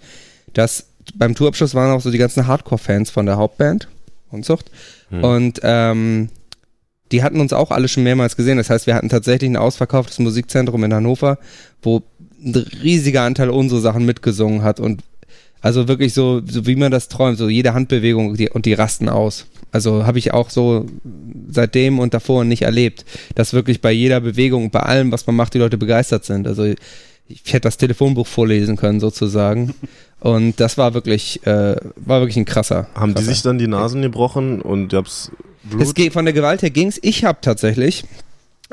dass beim Tourabschluss waren auch so die ganzen Hardcore-Fans von der Hauptband, Unzucht. Hm. Und ähm, die hatten uns auch alle schon mehrmals gesehen. Das heißt, wir hatten tatsächlich ein ausverkauftes Musikzentrum in Hannover, wo ein riesiger Anteil unserer Sachen mitgesungen hat und also wirklich so, so wie man das träumt, so jede Handbewegung die, und die rasten aus. Also habe ich auch so seitdem und davor nicht erlebt, dass wirklich bei jeder Bewegung, bei allem, was man macht, die Leute begeistert sind. Also ich hätte das Telefonbuch vorlesen können sozusagen. Und das war wirklich, äh, war wirklich ein krasser. Haben die krasser. sich dann die Nasen gebrochen und ihr habt's Blut? Es geht von der Gewalt her ging's. Ich habe tatsächlich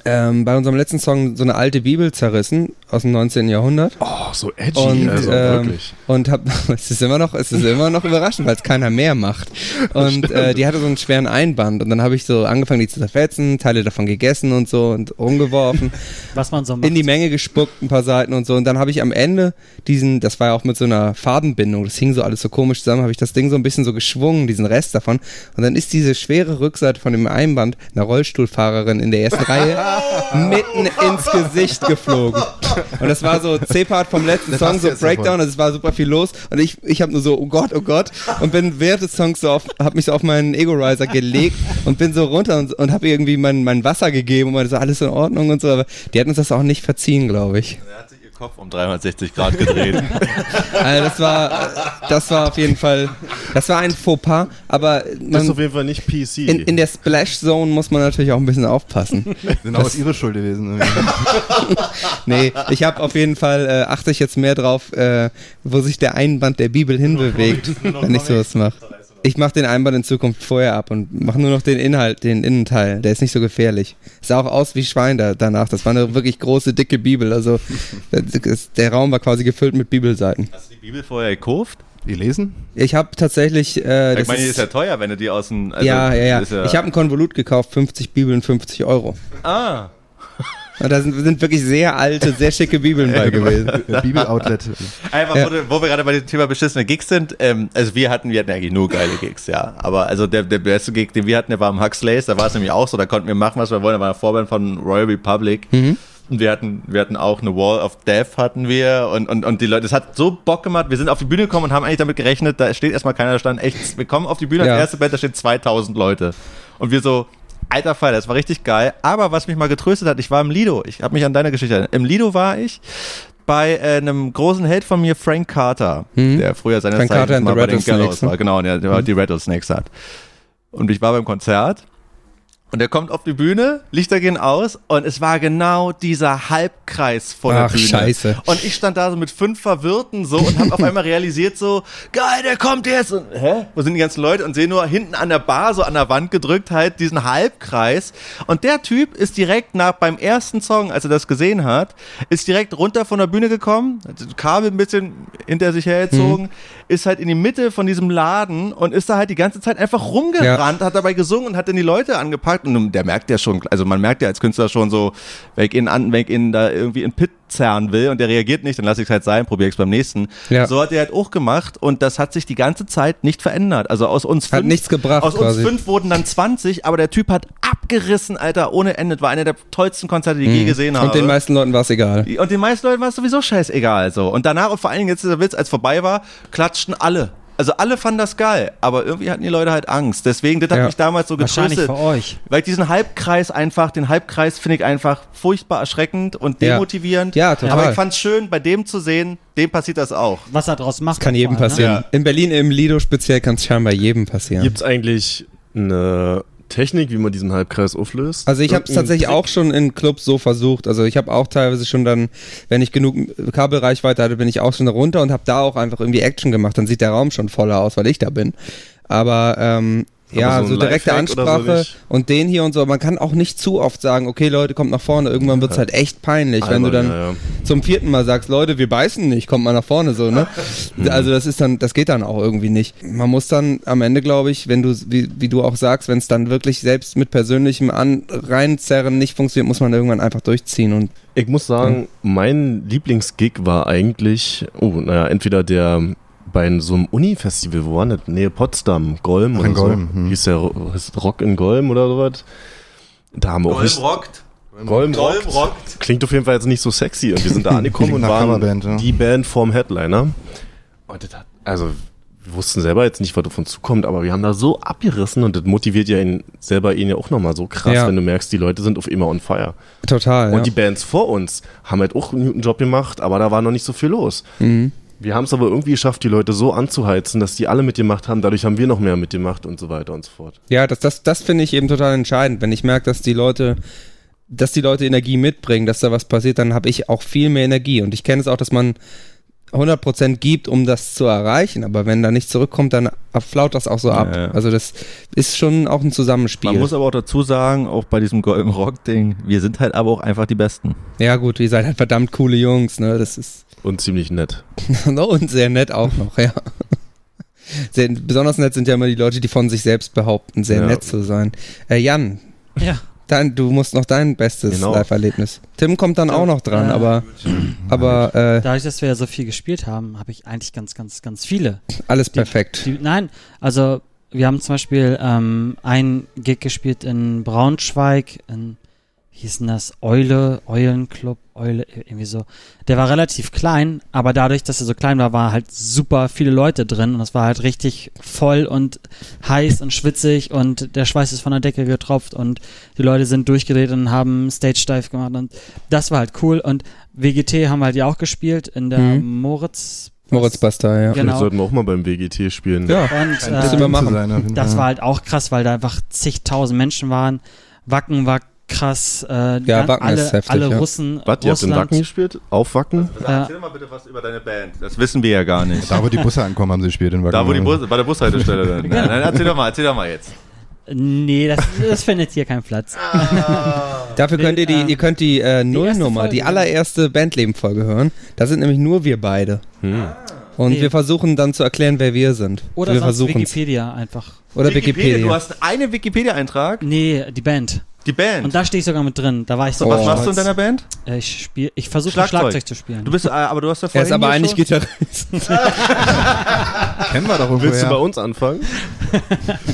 ähm, bei unserem letzten Song so eine alte Bibel zerrissen aus dem 19. Jahrhundert oh, so edgy. Und, also ähm, wirklich. und hab es ist immer noch es ist immer noch überraschend, weil es keiner mehr macht. Und äh, die hatte so einen schweren Einband und dann habe ich so angefangen, die zu zerfetzen, Teile davon gegessen und so und umgeworfen, Was man so macht. in die Menge gespuckt, ein paar Seiten und so und dann habe ich am Ende diesen, das war ja auch mit so einer Fadenbindung, das hing so alles so komisch zusammen, habe ich das Ding so ein bisschen so geschwungen, diesen Rest davon und dann ist diese schwere Rückseite von dem Einband einer Rollstuhlfahrerin in der ersten Reihe mitten ins Gesicht geflogen. Und das war so C-Part vom letzten Das Song, so Breakdown, und es war super viel los. Und ich, ich habe nur so, oh Gott, oh Gott. Und bin während des Songs so auf, hab mich so auf meinen Ego-Riser gelegt und bin so runter und, und habe irgendwie mein, mein Wasser gegeben und meinte so, alles in Ordnung und so. Aber die hat uns das auch nicht verziehen, glaube ich. Ihr Kopf um 360 Grad gedreht. Also das war, das war auf jeden Fall, das war ein Fauxpas, aber Das ist man, auf jeden Fall nicht PC. in, in der Splash Zone muss man natürlich auch ein bisschen aufpassen. Sind auch ihre Schuld gewesen. Nee, ich habe auf jeden Fall, äh, achte ich jetzt mehr drauf, äh, wo sich der Einband der Bibel hinbewegt, wenn ich sowas mache. Ich mache den Einband in Zukunft vorher ab und mache nur noch den Inhalt, den Innenteil. Der ist nicht so gefährlich. Sah auch aus wie Schwein da, danach. Das war eine wirklich große, dicke Bibel. Also der Raum war quasi gefüllt mit Bibelseiten. Hast du die Bibel vorher gekauft? Die lesen? Ich habe tatsächlich... Äh, ich das meine, die ist, ja teuer, wenn du die aus dem. also, ja, ja, ja. das Ich habe ein Konvolut gekauft, 50 Bibeln, 50 Euro. Ah. Und da sind, sind wirklich sehr alte, sehr schicke Bibeln bei gewesen. Bibel-Outlet. Einfach, Ja. wo, wo wir gerade bei dem Thema beschissene Gigs sind. Ähm, also wir hatten, wir hatten eigentlich nur geile Gigs, ja. Aber also der, der beste Gig, den wir hatten, der war im Huxleys. Da war es nämlich auch so. Da konnten wir machen, was wir wollen. Da war eine Vorband von Royal Republic. Mhm. Und wir hatten, wir hatten auch eine Wall of Death hatten wir und, und, und die Leute, das hat so Bock gemacht. Wir sind auf die Bühne gekommen und haben eigentlich damit gerechnet, da steht erstmal keiner, da stand echt, wir kommen auf die Bühne, Ja. erste Band, da stehen 2000 Leute. Und wir so, alter Fall, das war richtig geil. Aber was mich mal getröstet hat, ich war im Lido. Ich habe mich an deine Geschichte erinnert. Im Lido war ich bei äh, einem großen Held von mir, Frank Carter, Mhm. der früher seines Frank Carter Zeichens and mal bei den Gallows ne? war. Genau, der, der die Rattlesnakes hat. Und ich war beim Konzert und er kommt auf die Bühne, Lichter gehen aus und es war genau dieser Halbkreis vor der Ach, Bühne. scheiße. Und ich stand da so mit fünf Verwirrten so und habe auf einmal realisiert so, geil, der kommt jetzt. Und, hä? Wo sind die ganzen Leute? Und sehe nur hinten an der Bar, so an der Wand gedrückt halt diesen Halbkreis. Und der Typ ist direkt nach, beim ersten Song, als er das gesehen hat, ist direkt runter von der Bühne gekommen, hat das Kabel ein bisschen hinter sich hergezogen, ist halt in die Mitte von diesem Laden und ist da halt die ganze Zeit einfach rumgerannt, hat dabei gesungen und hat dann die Leute angepackt ausgepackt und der merkt ja schon, also man merkt ja als Künstler schon so, wenn ich ihn an, wenn ich ihn da irgendwie in Pit zerren will und der reagiert nicht, dann lasse ich es halt sein, probiere ich es beim nächsten. Ja. So hat er halt auch gemacht und das hat sich die ganze Zeit nicht verändert. Also aus uns Hat fünf, nichts gebracht aus quasi. uns fünf wurden dann 20, aber der Typ hat abgerissen, Alter, ohne Ende. War einer der tollsten Konzerte, die ich je gesehen habe. Mhm. Und den meisten Leuten war es egal. Und den meisten Leuten war es sowieso scheißegal. So. Und danach, und vor allen Dingen jetzt dieser Witz, als vorbei war, klatschten alle. Also alle fanden das geil, aber irgendwie hatten die Leute halt Angst. Deswegen, das hat Ja. mich damals so Wahrscheinlich getröstet. für euch. Weil ich diesen Halbkreis einfach, den Halbkreis finde ich einfach furchtbar erschreckend und Ja. demotivierend. Ja, total. Aber ich fand es schön, bei dem zu sehen, dem passiert das auch. Was er daraus macht. Kann jedem allem, ne? passieren. Ja. In Berlin im Lido speziell kann es scheinbar jedem passieren. Gibt es eigentlich eine Technik, wie man diesen Halbkreis auflöst? Also ich habe es tatsächlich Trick? auch schon in Clubs so versucht. Also ich habe auch teilweise schon dann, wenn ich genug Kabelreichweite hatte, bin ich auch schon runter und habe da auch einfach irgendwie Action gemacht. Dann sieht der Raum schon voller aus, weil ich da bin. Aber ähm, Aber ja, so so, direkte so Ansprache nicht? und den hier und so. Man kann auch nicht zu oft sagen, okay Leute, kommt nach vorne. Irgendwann wird's halt echt peinlich, wenn du dann Ja, ja. zum vierten Mal sagst, Leute, wir beißen nicht, kommt mal nach vorne so, ne? Also das ist dann, das geht dann auch irgendwie nicht. Man muss dann am Ende, glaube ich, wenn du, wie, wie du auch sagst, wenn es dann wirklich selbst mit persönlichem An reinzerren nicht funktioniert, muss man irgendwann einfach durchziehen und Ich muss sagen, mein Lieblingsgig war eigentlich, oh, naja, entweder der bei so einem Uni-Festival, wo war das? Nähe Potsdam, Golm Ach, oder in Golm, so. hm. Hieß der hieß Rock in Golm oder sowas? Da haben wir auch nicht, rockt. Golm, Golm rockt. rockt. Klingt auf jeden Fall jetzt nicht so sexy. Und wir sind da angekommen und waren Coverband, ja. die Band vorm Headliner. Und das hat, also, wir wussten selber jetzt nicht, was auf uns zukommt, aber wir haben da so abgerissen und das motiviert ja ihn selber ihn ja auch nochmal so krass, Ja. wenn du merkst, die Leute sind auf immer on fire. total. Und ja. die Bands vor uns haben halt auch einen guten Job gemacht, aber da war noch nicht so viel los. mhm. Wir haben es aber irgendwie geschafft, die Leute so anzuheizen, dass die alle mitgemacht haben. Dadurch haben wir noch mehr mitgemacht und so weiter und so fort. Ja, das, das, das finde ich eben total entscheidend. Wenn ich merke, dass die Leute, dass die Leute Energie mitbringen, dass da was passiert, dann habe ich auch viel mehr Energie. Und ich kenne es auch, dass man 100% gibt, um das zu erreichen. Aber wenn da nichts zurückkommt, dann flaut das auch so ab. Ja, ja. Also das ist schon auch ein Zusammenspiel. Man muss aber auch dazu sagen, auch bei diesem Golden Rock-Ding, wir sind halt aber auch einfach die Besten. ja gut, ihr seid halt verdammt coole Jungs, ne? Das ist Und ziemlich nett. und sehr nett auch noch, ja. Sehr, besonders nett sind ja immer die Leute, die von sich selbst behaupten, sehr Ja. nett zu sein. Äh, Jan, Ja. Dein, du musst noch dein bestes Genau. Live-Erlebnis. Tim kommt dann auch noch dran, Äh, aber, aber äh, Dadurch, dass wir ja so viel gespielt haben, habe ich eigentlich ganz, ganz, ganz viele. alles perfekt. Die, nein, also wir haben zum Beispiel ähm, ein Gig gespielt in Braunschweig, in, wie hieß denn das? Eule, Eulenclub, Eule, irgendwie so. Der war relativ klein, aber dadurch, dass er so klein war, war halt super viele Leute drin und es war halt richtig voll und heiß und schwitzig und der Schweiß ist von der Decke getropft und die Leute sind durchgedreht und haben Stage Dive gemacht und das war halt cool und WGT haben wir halt ja auch gespielt in der Mhm. Moritz Moritz Basta, ja. Genau. Vielleicht sollten wir auch mal beim WGT spielen. Ja, und äh, das Fall. war halt auch krass, weil da einfach zigtausend Menschen waren. Wacken war krass. Äh, Ja, gan- Wacken alle, ist heftig, alle ja. Russen. Was, ihr habt in Wacken gespielt? Auf Wacken? Ja. Erzähl mal bitte was über deine Band. Das wissen wir ja gar nicht. Da, wo die Busse ankommen, haben sie gespielt in Da, wo die Wackenburg. Bus, bei der Bushaltestelle dann. Nein, nein, erzähl doch mal, erzähl doch mal jetzt. Nee, das, das findet hier keinen Platz. Dafür könnt ihr die, äh, ihr könnt die äh, Nullnummer, die ja. allererste Bandleben-Folge hören. Da sind nämlich nur wir beide. Hm. Und Nee. wir versuchen dann zu erklären, wer wir sind. Oder wir. Wikipedia einfach. Oder Du Wikipedia. hast einen Wikipedia-Eintrag. Nee, die Band. Die Band. Und da stehe ich sogar mit drin. Da war ich so. Oh. was machst du in deiner Band? Äh, Ich spiel, ich versuche Schlagzeug. Schlagzeug. zu spielen. Du bist, äh, aber du hast ja Er vorhin ist aber eigentlich schon, Gitarrist. Kennen wir doch irgendwo Willst du bei uns anfangen?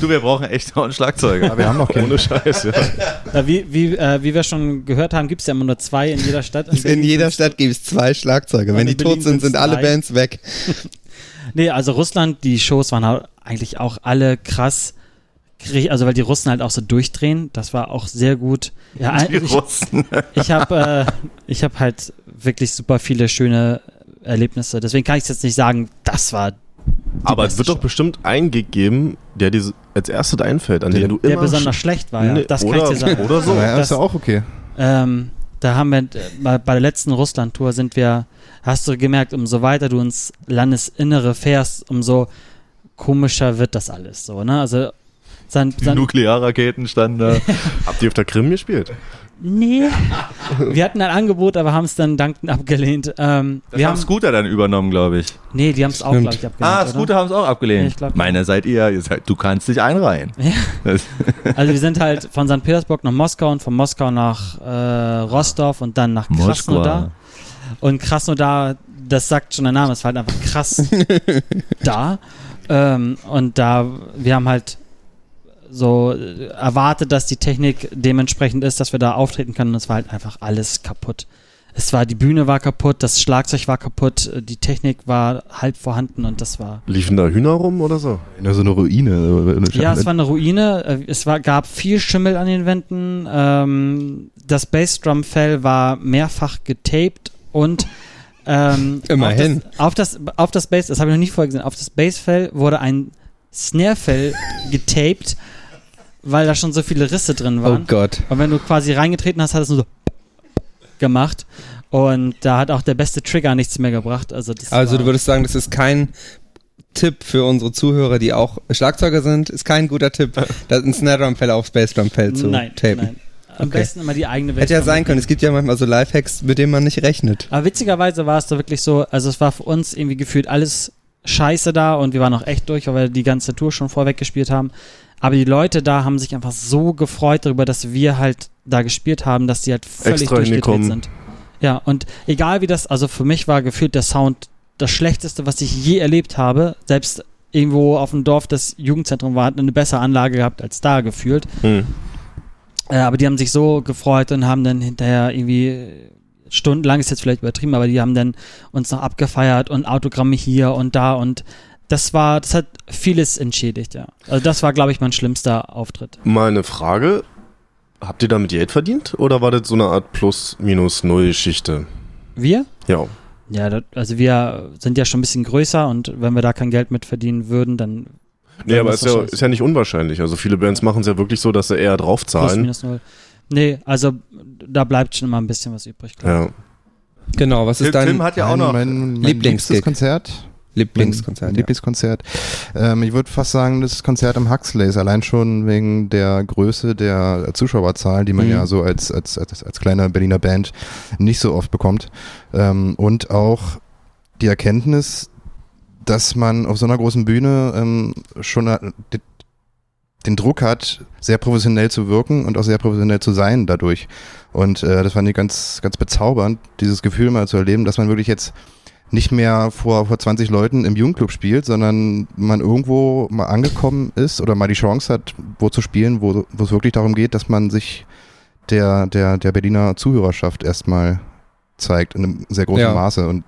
Du, wir brauchen echt noch einen Schlagzeuger. Aber wir haben noch keinen. Ohne Scheiß, ja. Äh, wie, wie, äh, wie wir schon gehört haben, gibt es ja immer nur zwei in jeder Stadt. In Berlin jeder Stadt gibt es zwei Schlagzeuge. Wenn die in Berlin tot sind, sind alle drei. Bands weg. Nee, also Russland, die Shows waren halt eigentlich auch alle krass. Also weil die Russen halt auch so durchdrehen, das war auch sehr gut. Ja, Die ich, Russen. ich habe äh, ich habe halt wirklich super viele schöne Erlebnisse. Deswegen kann ich jetzt nicht sagen, das war Aber es wird doch Show. bestimmt ein Gig geben, der dir als erstes einfällt, an Der- den du der immer besonders sch- schlecht war. Ja. Das kann oder, ich dir sagen. Oder so. Ja, das- ist ja auch okay. Ähm, da haben wir bei, bei der letzten Russland-Tour sind wir, hast du gemerkt, umso weiter du ins Landesinnere fährst, umso komischer wird das alles so, ne? Also sein, sein Nuklearraketen standen da. Habt ihr auf der Krim gespielt? Nee. Wir hatten ein Angebot, aber haben es dann dankend abgelehnt. Ähm, Das wir haben Scooter dann übernommen, glaube ich. Nee, die haben es auch, glaube ich, abgelehnt. Ah? Scooter haben es auch abgelehnt. Ja, ich glaub, ja. Meine seid ihr, ihr seid, du kannst dich einreihen. Ja. Also wir sind halt von St. Petersburg nach Moskau und von Moskau nach äh, Rostov und dann nach Krasnodar. Und Krasnodar, das sagt schon der Name, es war halt einfach krass da. Ähm, und da, wir haben halt so äh, erwartet, dass die Technik dementsprechend ist, dass wir da auftreten können. Und es war halt einfach alles kaputt. Es war, die Bühne war kaputt, das Schlagzeug war kaputt, äh, die Technik war halb vorhanden und das war. Liefen da Hühner rum oder so? In so eine Ruine. Eine Ja, es war eine Ruine. äh, Es war, gab viel Schimmel an den Wänden. Ähm, das Bassdrum-Fell war mehrfach getaped und ähm, Immerhin. Auf das, auf das, auf das Bass, das habe ich noch nie vorher gesehen, auf das Bassfell wurde ein Snare-Fell getaped, weil da schon so viele Risse drin Oh waren. Gott. Und wenn du quasi reingetreten hast, hat es nur so gemacht. Und da hat auch der beste Trigger nichts mehr gebracht. Also, Also du würdest sagen, das ist kein Tipp für unsere Zuhörer, die auch Schlagzeuger sind, ist kein guter Tipp, das ein Snare Drum Fell aufs Bass Drum Fell zu nein, tapen. nein. Am Okay. besten immer die eigene Hätte ja sein können. Es gibt ja manchmal so Lifehacks, mit denen man nicht rechnet. Aber witzigerweise war es da wirklich so, also es war für uns irgendwie gefühlt alles scheiße da und wir waren auch echt durch, weil wir die ganze Tour schon vorweg gespielt haben. Aber die Leute da haben sich einfach so gefreut darüber, dass wir halt da gespielt haben, dass die halt völlig Extra durchgedreht sind. Ja, und egal wie das, also für mich war gefühlt der Sound das Schlechteste, was ich je erlebt habe. Selbst irgendwo auf dem Dorf, das Jugendzentrum war, hat eine bessere Anlage gehabt als da gefühlt. Hm. Äh, aber die haben sich so gefreut und haben dann hinterher irgendwie stundenlang ist jetzt vielleicht übertrieben, aber die haben dann uns noch abgefeiert und Autogramme hier und da und das war, das hat vieles entschädigt, ja. Also das war, glaube ich, mein schlimmster Auftritt. Mal eine Frage. Habt ihr damit Geld verdient oder war das so eine Art Plus-Minus-Null-Geschichte? Wir? Ja. Ja, das, also wir sind ja schon ein bisschen größer und wenn wir da kein Geld mit verdienen würden, dann Nee, aber ist ist ja, ist ja nicht unwahrscheinlich. Also viele Bands machen es ja wirklich so, dass sie eher plus draufzahlen. minus null. Nee, also da bleibt schon immer ein bisschen was übrig. ich. Ja. Genau, was ist Tim, dein Tim hat ja auch noch. mein, mein Lieblingsgig. Lieblingskonzert? Mein Ja. Lieblingskonzert. Ähm, ich würde fast sagen, das Konzert am Huxleys, allein schon wegen der Größe der Zuschauerzahl, die man Mhm. ja so als, als, als, als kleine Berliner Band nicht so oft bekommt. Ähm, und auch die Erkenntnis, dass man auf so einer großen Bühne ähm, schon äh, den Druck hat, sehr professionell zu wirken und auch sehr professionell zu sein dadurch. Und äh, das fand ich ganz, ganz bezaubernd, dieses Gefühl mal zu erleben, dass man wirklich jetzt nicht mehr vor, vor 20 Leuten im Jugendclub spielt, sondern man irgendwo mal angekommen ist oder mal die Chance hat, wo zu spielen, wo, es wirklich darum geht, dass man sich der, der, der Berliner Zuhörerschaft erstmal zeigt in einem sehr großen Ja. Maße. Und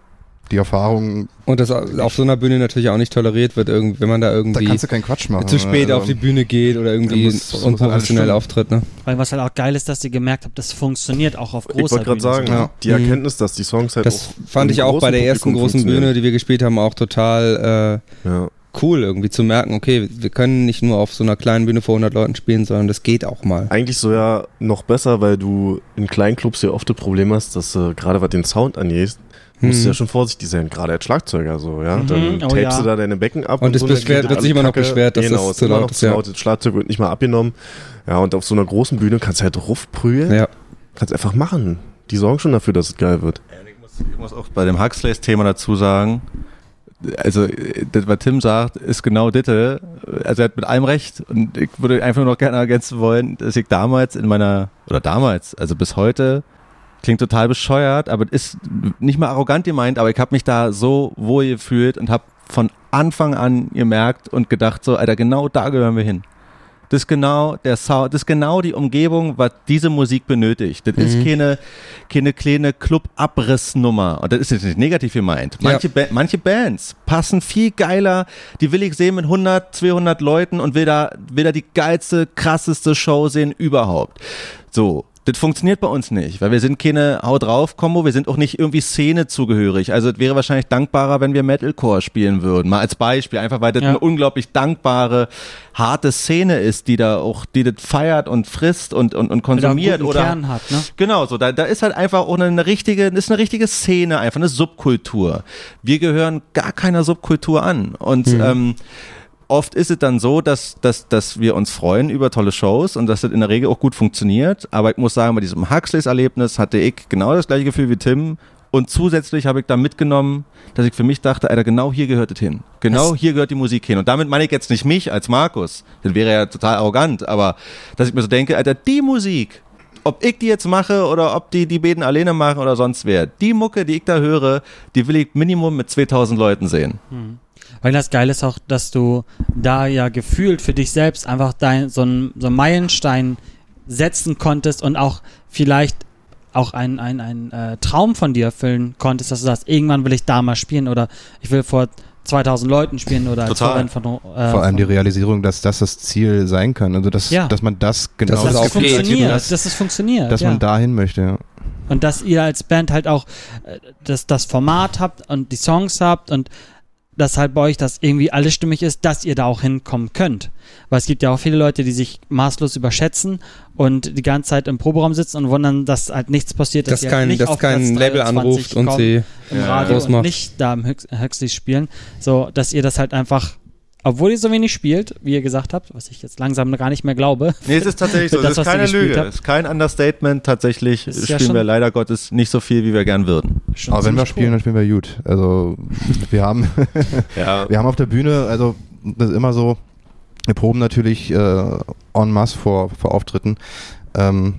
die Erfahrung, Und das auf so einer Bühne natürlich auch nicht toleriert wird, wenn man da da irgendwie kannst du keinen Quatsch machen. zu spät Also, auf die Bühne geht oder irgendwie muss- unprofessionell auftritt. Ne? Weil was halt auch geil ist, dass ihr gemerkt habt, das funktioniert auch auf Ich großer wollte gerade Bühne. sagen, Ja. die Mhm. Erkenntnis, dass die Songs halt Das auch fand ich auch bei der ersten großen. Bühne, die wir gespielt haben, auch total äh, Ja. cool irgendwie zu merken, okay, wir können nicht nur auf so einer kleinen Bühne vor 100 Leuten spielen, sondern das geht auch mal. Eigentlich so ja noch besser, weil du in kleinen Clubs ja oft das Problem hast, dass äh, gerade was den Sound angeht, musst Hm. du ja schon vorsichtig sein, gerade als Schlagzeuger so, ja. Mhm. Dann Oh tapest ja. du da deine Becken ab. Und es so, beschwert- dann wird sich immer noch Kacke. beschwert, dass genau, das es zu laut noch ist, zu ja. laut, das Schlagzeug wird nicht mal abgenommen. Ja, und auf so einer großen Bühne kannst du halt raufprügeln. Ja. Kannst einfach machen. Die sorgen schon dafür, dass es geil wird. Ich muss, ich muss auch bei dem Huxleys-Thema dazu sagen, also äh, das, was Tim sagt, ist genau Ditte. Also er hat mit allem recht und ich würde einfach nur noch gerne ergänzen wollen, dass ich damals in meiner, oder damals, also bis heute, klingt total bescheuert, aber ist nicht mal arrogant gemeint, aber ich habe mich da so wohl gefühlt und habe von Anfang an gemerkt und gedacht so, Alter, genau da gehören wir hin. Das ist genau der Sound, das ist genau die Umgebung, was diese Musik benötigt. Das ist Mhm. keine, keine kleine Club-Abrissnummer. Und das ist jetzt nicht negativ gemeint. Manche, ba manche Bands passen viel geiler, die will ich sehen mit 100, 200 Leuten und will da, will da die geilste, krasseste Show sehen überhaupt. So. Das funktioniert bei uns nicht, weil wir sind keine Hau drauf Kombo, wir sind auch nicht irgendwie Szene zugehörig. Also es wäre wahrscheinlich dankbarer, wenn wir Metalcore spielen würden. Mal als Beispiel, einfach weil das Ja. eine unglaublich dankbare, harte Szene ist, die da auch, die das feiert und frisst und, und, und er einen konsumiert guten oder Kern hat, ne? Genau, so, da, da ist halt einfach auch eine, richtige, ist eine richtige Szene, einfach eine Subkultur. Wir gehören gar keiner Subkultur an. Und ähm, oft ist es dann so, dass, dass, dass wir uns freuen über tolle Shows und dass das in der Regel auch gut funktioniert. Aber ich muss sagen, bei diesem Huxleys-Erlebnis hatte ich genau das gleiche Gefühl wie Tim. Und zusätzlich habe ich da mitgenommen, dass ich für mich dachte, Alter, genau hier gehört es hin. Genau Das- hier gehört die Musik hin. Und damit meine ich jetzt nicht mich als Markus. Das wäre ja total arrogant. Aber dass ich mir so denke, Alter, die Musik, ob ich die jetzt mache oder ob die die beiden alleine machen oder sonst wer, die Mucke, die ich da höre, die will ich Minimum mit 2000 Leuten sehen. Weil das Geile ist auch, dass du da ja gefühlt für dich selbst einfach dein, so einen so einen Meilenstein setzen konntest und auch vielleicht auch einen ein, ein, äh, Traum von dir erfüllen konntest, dass du sagst, irgendwann will ich da mal spielen oder ich will vor 2000 Leuten spielen oder als Total. Von, äh, Vor allem die Realisierung, dass das das Ziel sein kann. Also, dass, Ja. dass man das genau Das dass auch geht. funktioniert, dass, dass es funktioniert. dass ja. man dahin möchte. Ja. Und dass ihr als Band halt auch äh, das, das Format habt und die Songs habt und dass halt bei euch das irgendwie alles stimmig ist, dass ihr da auch hinkommen könnt. Weil es gibt ja auch viele Leute, die sich maßlos überschätzen und die ganze Zeit im Proberaum sitzen und wundern, dass halt nichts passiert, Dass halt kein, nicht dass auf kein Platz Label 23 anruft und sie. im Ja, Radio und nicht da im Höchst- Huxley spielen. So, dass ihr das halt einfach, obwohl ihr so wenig spielt, wie ihr gesagt habt, was ich jetzt langsam gar nicht mehr glaube. Nee, es ist tatsächlich so. Das, Es ist keine Lüge. habt. Es ist kein Understatement. Tatsächlich ja spielen schon- wir leider Gottes nicht so viel, wie wir gern würden. Schon Aber wenn wir spielen, dann spielen wir gut. Also, wir haben, Ja, wir haben auf der Bühne, also, das ist immer so, wir proben natürlich äh, en masse vor, vor Auftritten. Ähm,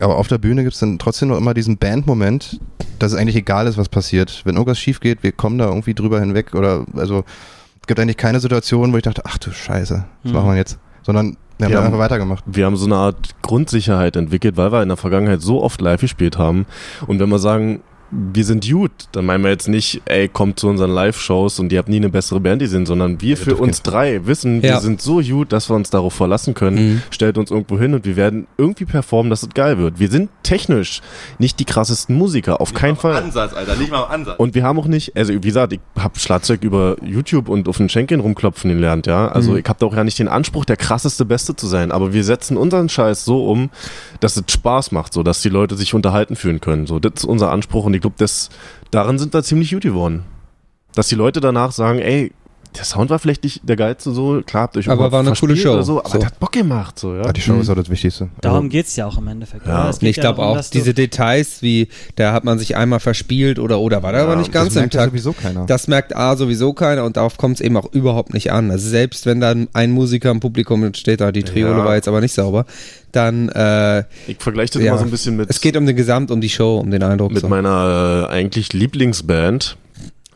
aber auf der Bühne gibt es dann trotzdem noch immer diesen Band-Moment, dass es eigentlich egal ist, was passiert. Wenn irgendwas schief geht, wir kommen da irgendwie drüber hinweg oder, also, gibt eigentlich keine Situation, wo ich dachte, ach du Scheiße, was Mhm. machen wir jetzt? Sondern wir haben Ja. einfach weitergemacht. wir haben so eine Art Grundsicherheit entwickelt, weil wir in der Vergangenheit so oft live gespielt haben. Und wenn wir sagen, wir sind gut, dann meinen wir jetzt nicht, ey, kommt zu unseren Live-Shows und ihr habt nie eine bessere Band gesehen, sondern wir für uns drei wissen, wir Ja. sind so gut, dass wir uns darauf verlassen können. Mhm. Stellt uns irgendwo hin und wir werden irgendwie performen, dass es geil wird. Wir sind technisch nicht die krassesten Musiker, auf keinen Fall. Ansatz, Alter. Nicht mal im Ansatz. Und wir haben auch nicht, also wie gesagt, ich habe Schlagzeug über YouTube und auf den Schenkeln rumklopfen gelernt, ja. Also Mhm. ich habe da auch ja nicht den Anspruch, der krasseste Beste zu sein, aber wir setzen unseren Scheiß so um, dass es Spaß macht, so dass die Leute sich unterhalten fühlen können. So, das ist unser Anspruch und ich glaube, das darin sind wir ziemlich gut geworden. Dass die Leute danach sagen, ey, der Sound war vielleicht nicht der geilste so, klar, habt ihr euch Aber war eine coole Show, Oder so, aber so. das hat Bock gemacht, so, ja. Die Show Mhm. ist auch das Wichtigste. Darum Also, geht's ja auch im Endeffekt. Ja. Es geht Ich ja glaube auch, diese Details, wie da hat man sich einmal verspielt oder oder war da Ja, aber nicht das ganz im merkt ja Takt. sowieso keiner. Das merkt A sowieso keiner und darauf kommt es eben auch überhaupt nicht an. Also selbst wenn dann ein Musiker im Publikum steht, da die Triole Ja. war jetzt aber nicht sauber, dann äh, Ich vergleiche das Ja. immer so ein bisschen mit es geht um den Gesamt, um die Show, um den Eindruck. mit so. meiner äh, eigentlich Lieblingsband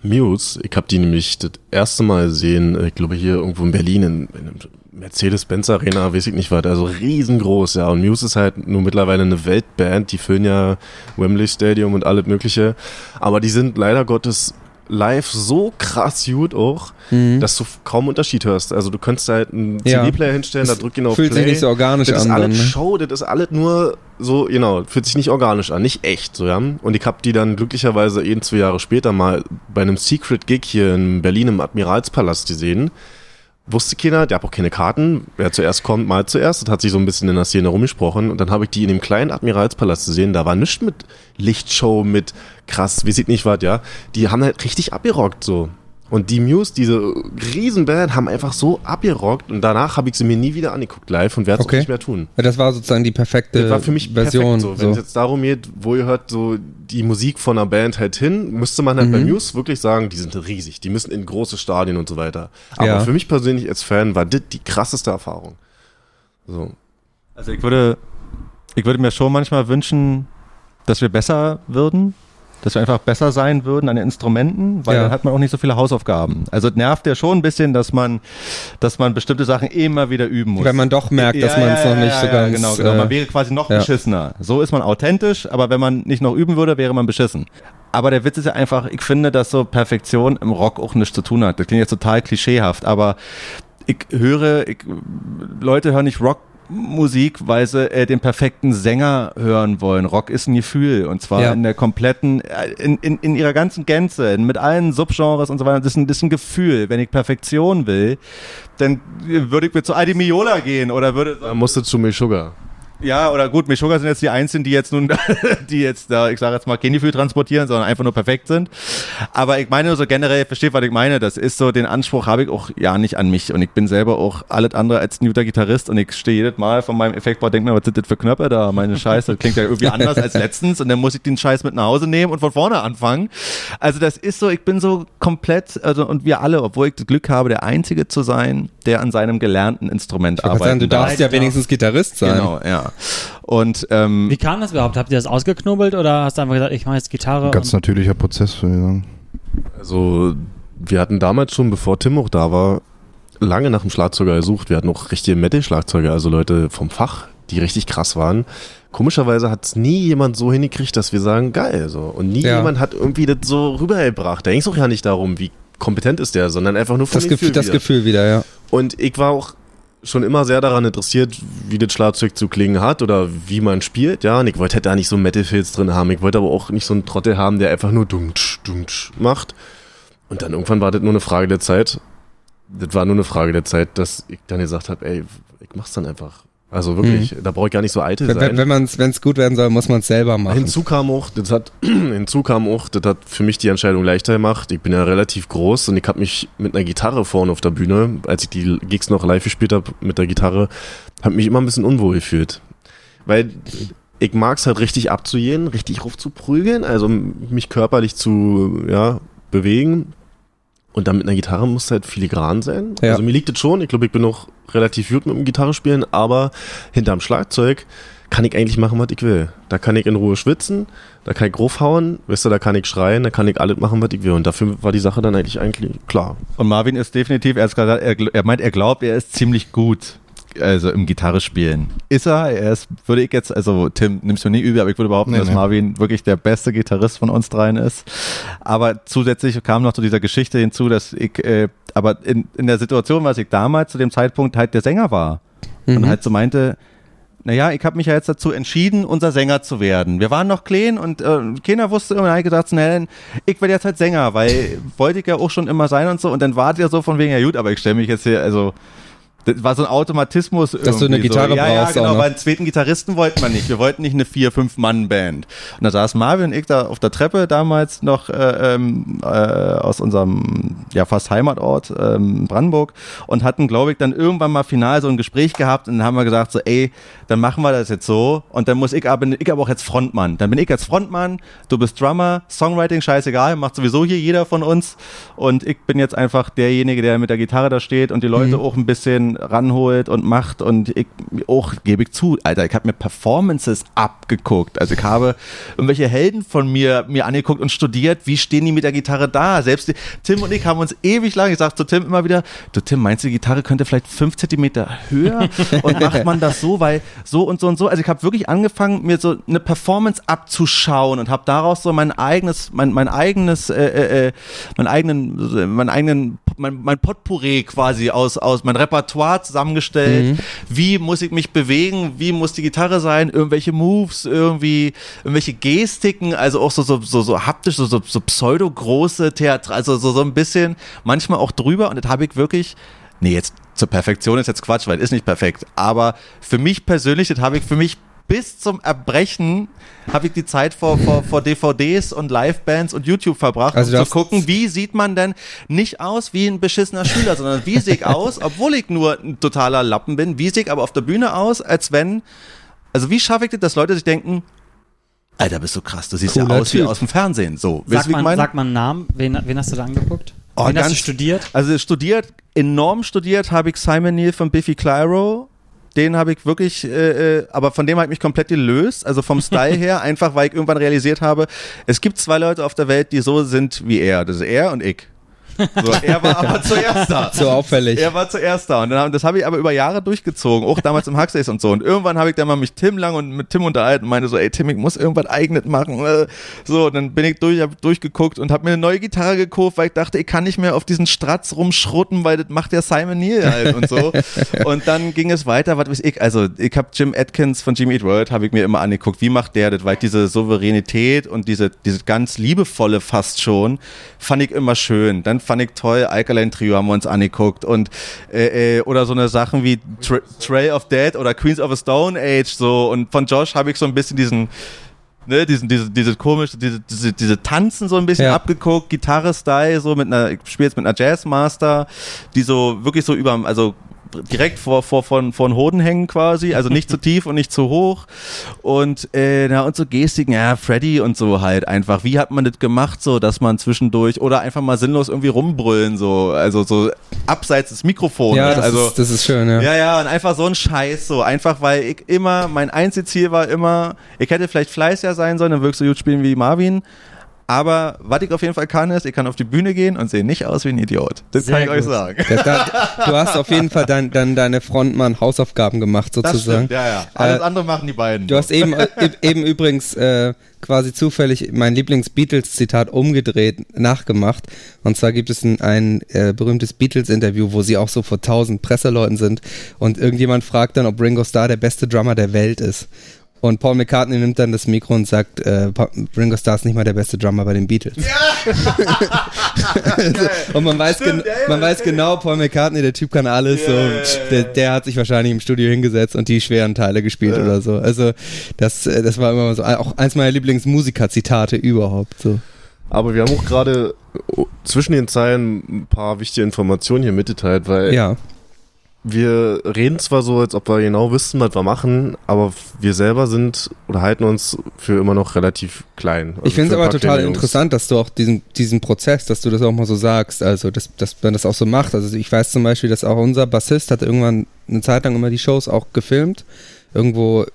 Muse. Ich habe die nämlich das erste Mal gesehen, äh, ich glaube hier irgendwo in Berlin in, in Mercedes-Benz Arena, weiß ich nicht was, also riesengroß, ja. Und Muse ist halt nur mittlerweile eine Weltband, die füllen ja Wembley Stadium und alles mögliche. Aber die sind leider Gottes live so krass gut auch, Mhm. dass du kaum Unterschied hörst. Also du könntest halt einen Ja. CD-Player hinstellen, Das da drück ihn auf Fühlt Play. sich nicht so organisch Das ist an. alles Dann, ne? Show, das ist alles nur so, genau, fühlt sich nicht organisch an, nicht echt, so, ja. Und ich hab die dann glücklicherweise ein, zwei Jahre später mal bei einem Secret Gig hier in Berlin im Admiralspalast gesehen. Wusste keiner, der hat auch keine Karten. Wer zuerst kommt, mal zuerst. Das hat sich so ein bisschen in der Szene rumgesprochen. Und dann habe ich die in dem kleinen Admiralspalast gesehen. Da war nichts mit Lichtshow, mit krass, wie sieht nicht was, ja. Die haben halt richtig abgerockt, so. Und die Muse, diese Riesenband, haben einfach so abgerockt. Und danach habe ich sie mir nie wieder angeguckt live und werde es Okay. auch nicht mehr tun. Das war sozusagen die perfekte Das war für mich Version. perfekt so. Wenn es jetzt darum geht, wo ihr hört so die Musik von einer Band halt hin, müsste man halt bei Mhm. Muse wirklich sagen, die sind riesig, die müssen in große Stadien und so weiter. Aber Ja. für mich persönlich als Fan war das die krasseste Erfahrung. So. Also ich würde, ich würde mir schon manchmal wünschen, dass wir besser würden, dass wir einfach besser sein würden an den Instrumenten, weil Ja. dann hat man auch nicht so viele Hausaufgaben. Also es nervt ja schon ein bisschen, dass man, dass man bestimmte Sachen immer wieder üben muss. Wenn man doch merkt, dass Ja, man ja, es noch ja, nicht ja, so ganz. Genau, genau. äh, Man wäre quasi noch beschissener. So ist man authentisch, aber wenn man nicht noch üben würde, wäre man beschissen. Aber der Witz ist ja einfach, ich finde, dass so Perfektion im Rock auch nichts zu tun hat. Das klingt jetzt total klischeehaft, aber ich höre, ich, Leute hören nicht Rockmusik, weil sie äh, den perfekten Sänger hören wollen. Rock ist ein Gefühl und zwar Ja. in der kompletten, äh, in, in, in ihrer ganzen Gänze, mit allen Subgenres und so weiter. Das ist ein, das ist ein Gefühl. Wenn ich Perfektion will, dann würde ich mir zu Adi Miola gehen oder würde Da musste zu mir Sugar. Ja, oder gut, Meshuggah sind jetzt die Einzigen, die jetzt nun, die jetzt da, ich sage jetzt mal, kein Gefühl transportieren, sondern einfach nur perfekt sind. Aber ich meine so generell, versteht, was ich meine, das ist so, den Anspruch habe ich auch ja nicht an mich und ich bin selber auch alles andere als ein guter Gitarrist und ich stehe jedes Mal von meinem Effektboard, denke mir, was sind das für Knöpfe da, meine Scheiße, das klingt ja irgendwie anders als letztens und dann muss ich den Scheiß mit nach Hause nehmen und von vorne anfangen. Also das ist so, ich bin so komplett, also und wir alle, obwohl ich das Glück habe, der Einzige zu sein, der an seinem gelernten Instrument arbeitet. du darfst ja wenigstens Gitarrist sein. Genau, ja. Und ähm, Wie kam das überhaupt? Habt ihr das ausgeknobelt oder hast du einfach gesagt, ich mache jetzt Gitarre? Ganz natürlicher Prozess, würde ich sagen. Also, wir hatten damals schon, bevor Tim auch da war, lange nach einem Schlagzeuger gesucht. Wir hatten auch richtige Metal-Schlagzeuger, also Leute vom Fach, die richtig krass waren. Komischerweise hat es nie jemand so hingekriegt, dass wir sagen, geil. So. Und nie Ja. jemand hat irgendwie das so rübergebracht. Da ging es auch ja nicht darum, wie kompetent ist der, sondern einfach nur von Das, dem Gefühl, das wieder. Gefühl wieder, ja. Und ich war auch schon immer sehr daran interessiert, wie das Schlagzeug zu klingen hat oder wie man spielt, ja. Und ich wollte halt da nicht so Metal-Filz drin haben. Ich wollte aber auch nicht so einen Trottel haben, der einfach nur dumtsch, dumtsch macht. Und dann irgendwann war das nur eine Frage der Zeit. Das war nur eine Frage der Zeit, dass ich dann gesagt habe, ey, ich mach's dann einfach. Also wirklich, da brauche ich gar nicht so eitel Wenn, sein. wenn wenn's gut werden soll, muss man es selber machen. Hinzu kam auch, das hat, hinzu kam auch, das hat für mich die Entscheidung leichter gemacht. Ich bin ja relativ groß und ich habe mich mit einer Gitarre vorne auf der Bühne, als ich die Gigs noch live gespielt habe mit der Gitarre, habe mich immer ein bisschen unwohl gefühlt. Weil ich mag es halt richtig abzujehen, richtig raufzuprügeln, also mich körperlich zu ja, bewegen. Und dann mit einer Gitarre muss es halt filigran sein. Ja. Also mir liegt es schon. Ich glaube, ich bin noch relativ gut mit dem Gitarre spielen, aber hinterm Schlagzeug kann ich eigentlich machen, was ich will. Da kann ich in Ruhe schwitzen, da kann ich grof hauen, weißt du, da kann ich schreien, da kann ich alles machen, was ich will. Und dafür war die Sache dann eigentlich eigentlich klar. Und Marvin ist definitiv, er, hat gesagt, er, er meint, er glaubt, er ist ziemlich gut. Also im Gitarre spielen. Ist er? Er ist, würde ich jetzt, also Tim, nimmst du nie übel, aber ich würde behaupten, Nee, dass nee. Marvin wirklich der beste Gitarrist von uns dreien ist. Aber zusätzlich kam noch zu dieser Geschichte hinzu, dass ich, äh, aber in, in der Situation, was ich damals zu dem Zeitpunkt halt der Sänger war. Mhm. Und halt so meinte, naja, ich habe mich ja jetzt dazu entschieden, unser Sänger zu werden. Wir waren noch klein und äh, keiner wusste immer, ich gedacht, dann, ich werde jetzt halt Sänger, weil wollte ich ja auch schon immer sein und so. Und dann war der so von wegen, ja gut, aber ich stelle mich jetzt hier, also das war so ein Automatismus. Dass du eine Gitarre so. ja, brauchst Ja, auch genau, weil einen zweiten Gitarristen wollten wir nicht. Wir wollten nicht eine vier, fünf Mann-Band. Und da saß Marvin und ich da auf der Treppe damals noch äh, ähm, äh, aus unserem ja fast Heimatort ähm, Brandenburg und hatten, glaube ich, dann irgendwann mal final so ein Gespräch gehabt und dann haben wir gesagt so, ey, dann machen wir das jetzt so und dann muss ich aber, ich aber auch jetzt Frontmann. Dann bin ich jetzt Frontmann, du bist Drummer, Songwriting, scheißegal, macht sowieso hier jeder von uns und ich bin jetzt einfach derjenige, der mit der Gitarre da steht und die Leute auch ein bisschen ranholt und macht und ich auch, gebe ich zu, Alter, ich habe mir Performances abgeguckt. Also ich habe irgendwelche Helden von mir mir angeguckt und studiert, wie stehen die mit der Gitarre da. Selbst die, Tim und ich haben uns ewig lang gesagt zu Tim immer wieder, du Tim, meinst du, die Gitarre könnte vielleicht fünf Zentimeter höher und macht man das so, weil so und so und so. Also ich habe wirklich angefangen, mir so eine Performance abzuschauen und habe daraus so mein eigenes, mein, mein eigenes, äh, äh, äh, mein eigenen, mein eigenen, mein, mein Potpourri quasi aus, aus mein Repertoire zusammengestellt. Wie muss ich mich bewegen? Wie muss die Gitarre sein? Irgendwelche Moves, irgendwie, irgendwelche Gestiken, also auch so, so, so, so haptisch, so, so, so pseudo-große Theater, also so, so ein bisschen, manchmal auch drüber und das habe ich wirklich, nee, jetzt zur Perfektion ist jetzt Quatsch, weil ist nicht perfekt, aber für mich persönlich, das habe ich für mich bis zum Erbrechen habe ich die Zeit vor, vor, vor DVDs und Livebands und YouTube verbracht, Also um zu gucken, wie sieht man denn nicht aus wie ein beschissener Schüler, sondern wie sehe ich aus, obwohl ich nur ein totaler Lappen bin, wie sehe ich aber auf der Bühne aus, als wenn, also wie schaffe ich das, dass Leute sich denken, Alter, bist du krass, du siehst ja Cooler aus wie Typ. aus dem Fernsehen. So, Sag du, wie ich mal, meine? sag mal einen Namen. Wen, wen hast du da angeguckt? Oh, wen hast du ganz- studiert? Also studiert, enorm studiert habe ich Simon Neil von Biffy Clyro. Den habe ich wirklich, äh, äh, aber von dem habe ich mich komplett gelöst, also vom Style her, einfach weil ich irgendwann realisiert habe, es gibt zwei Leute auf der Welt, die so sind wie er. Das ist er und ich. So, er war aber zuerst da. So auffällig. Er war zuerst da und dann, das habe ich aber über Jahre durchgezogen, auch damals im Huxleys und so. Und irgendwann habe ich dann mal mich Tim lang und mit Tim unterhalten und meinte so, ey Tim, ich muss irgendwas eigenes machen. äh. So, und dann bin ich durch, hab durchgeguckt und habe mir eine neue Gitarre gekauft, weil ich dachte, ich kann nicht mehr auf diesen Stratz rumschrotten, weil das macht ja Simon Neil halt und so. und dann ging es weiter, was weiß ich, also ich habe Jim Atkins von Jimmy Eat World, habe ich mir immer angeguckt, wie macht der das, weil diese Souveränität und diese, diese ganz liebevolle fast schon, fand ich immer schön. Dann fand ich toll, Alkaline Trio haben wir uns angeguckt. Und äh, äh, oder so eine Sachen wie Tra Trail of Dead oder Queens of a Stone Age so. Und von Josh habe ich so ein bisschen diesen ne, diesen, diese, diese komische, diese, diese, diese Tanzen so ein bisschen Ja. abgeguckt, Gitarre-Style, so mit einer, ich spiele jetzt mit einer Jazzmaster, die so wirklich so über, also direkt vor, vor, von, von Hoden hängen quasi, also nicht zu tief und nicht zu hoch. Und, äh, na, und so Gestiken, ja, Freddy und so halt einfach. Wie hat man das gemacht, so, dass man zwischendurch oder einfach mal sinnlos irgendwie rumbrüllen, so, also so abseits des Mikrofons. Ja, das, also, ist, das ist schön, ja. ja, ja, und einfach so ein Scheiß, so. Einfach, weil ich immer, mein Einzelziel war immer, ich hätte vielleicht fleißiger sein sollen, dann wirkst du gut spielen wie Marvin. Aber was ich auf jeden Fall kann, ist, ich kann auf die Bühne gehen und sehe nicht aus wie ein Idiot. Das Sehr kann ich euch gut. sagen. Da, da, du hast auf jeden Fall dein, dann deine Frontmann-Hausaufgaben gemacht, Das sozusagen. stimmt, ja, ja. Alles Äh, andere machen die beiden. Du hast eben, äh, eben übrigens äh, quasi zufällig mein Lieblings-Beatles-Zitat umgedreht, nachgemacht. Und zwar gibt es ein, ein äh, berühmtes Beatles-Interview, wo sie auch so vor tausend Presseleuten sind. Und irgendjemand fragt dann, ob Ringo Starr der beste Drummer der Welt ist. Und Paul McCartney nimmt dann das Mikro und sagt, äh, Ringo Starr ist nicht mal der beste Drummer bei den Beatles. und man weiß, Stimmt, ja, ja, man weiß genau, Paul McCartney, der Typ kann alles. Ja, so, ja, ja, der, ja. der hat sich wahrscheinlich im Studio hingesetzt und die schweren Teile gespielt Ja. oder so. Also das, äh, das war immer so auch eins meiner Lieblingsmusiker-Zitate überhaupt. So. Aber wir haben auch gerade oh, zwischen den Zeilen ein paar wichtige Informationen hier mitgeteilt, weil Ja, wir reden zwar so, als ob wir genau wissen, was wir machen, aber wir selber sind oder halten uns für immer noch relativ klein. Also ich finde es aber total interessant, dass du auch diesen, diesen Prozess, dass du das auch mal so sagst, also dass, dass man das auch so macht. Also ich weiß zum Beispiel, dass auch unser Bassist hat irgendwann eine Zeit lang immer die Shows auch gefilmt, irgendwo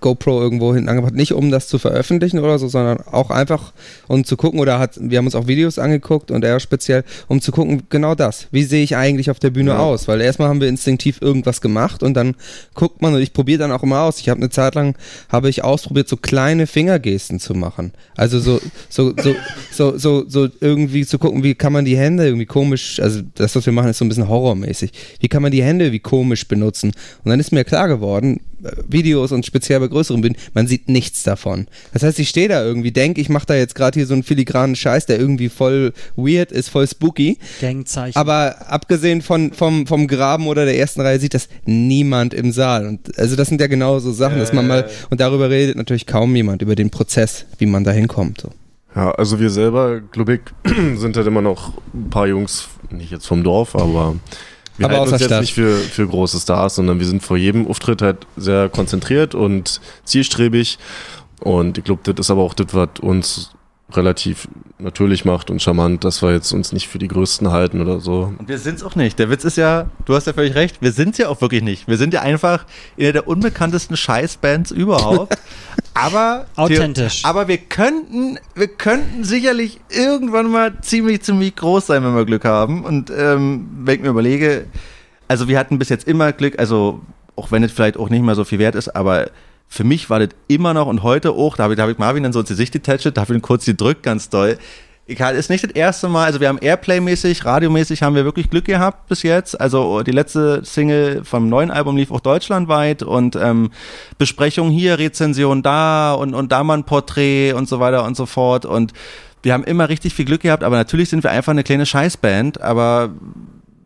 GoPro irgendwo hinten angebracht, nicht um das zu veröffentlichen oder so, sondern auch einfach um zu gucken oder hat, wir haben uns auch Videos angeguckt und er speziell, um zu gucken, genau das, wie sehe ich eigentlich auf der Bühne Ja. aus, weil erstmal haben wir instinktiv irgendwas gemacht und dann guckt man und ich probiere dann auch immer aus, ich habe eine Zeit lang, habe ich ausprobiert, so kleine Fingergesten zu machen, also so, so, so, so, so, so irgendwie zu gucken, wie kann man die Hände irgendwie komisch, also das, was wir machen, ist so ein bisschen horrormäßig, wie kann man die Hände wie komisch benutzen? Und dann ist mir klar geworden, Videos und speziell bei größeren Bühnen, man sieht nichts davon. Das heißt, ich stehe da irgendwie, denke, ich mache da jetzt gerade hier so einen filigranen Scheiß, der irgendwie voll weird ist, voll spooky. Gangzeichen. Aber abgesehen von, vom, vom Graben oder der ersten Reihe sieht das niemand im Saal. Und also das sind ja genau so Sachen, dass man mal, und darüber redet natürlich kaum jemand, über den Prozess, wie man da hinkommt. So. Ja, also wir selber, glaube ich, sind halt immer noch ein paar Jungs, nicht jetzt vom Dorf, aber wir Aber halten uns jetzt nicht für, für große Stars, sondern wir sind vor jedem Auftritt halt sehr konzentriert und zielstrebig. Und ich glaube, das ist aber auch das, was uns relativ natürlich macht und charmant, dass wir jetzt uns nicht für die Größten halten oder so. Und wir sind's auch nicht. Der Witz ist ja, du hast ja völlig recht, wir sind's ja auch wirklich nicht. Wir sind ja einfach eine der unbekanntesten Scheißbands überhaupt. aber Authentisch. Aber wir könnten, wir könnten sicherlich irgendwann mal ziemlich, ziemlich groß sein, wenn wir Glück haben. Und ähm, wenn ich mir überlege, also wir hatten bis jetzt immer Glück, also auch wenn es vielleicht auch nicht mehr so viel wert ist, aber für mich war das immer noch und heute auch, da habe ich, da hab ich Marvin dann so ins Gesicht getouchet, da habe ich ihn kurz gedrückt, ganz doll. Halt, ist nicht das erste Mal, also wir haben Airplay-mäßig, radiomäßig haben wir wirklich Glück gehabt bis jetzt. Also die letzte Single vom neuen Album lief auch deutschlandweit und ähm, Besprechung hier, Rezension da und, und da mal ein Porträt und so weiter und so fort. Und wir haben immer richtig viel Glück gehabt, aber natürlich sind wir einfach eine kleine Scheißband, aber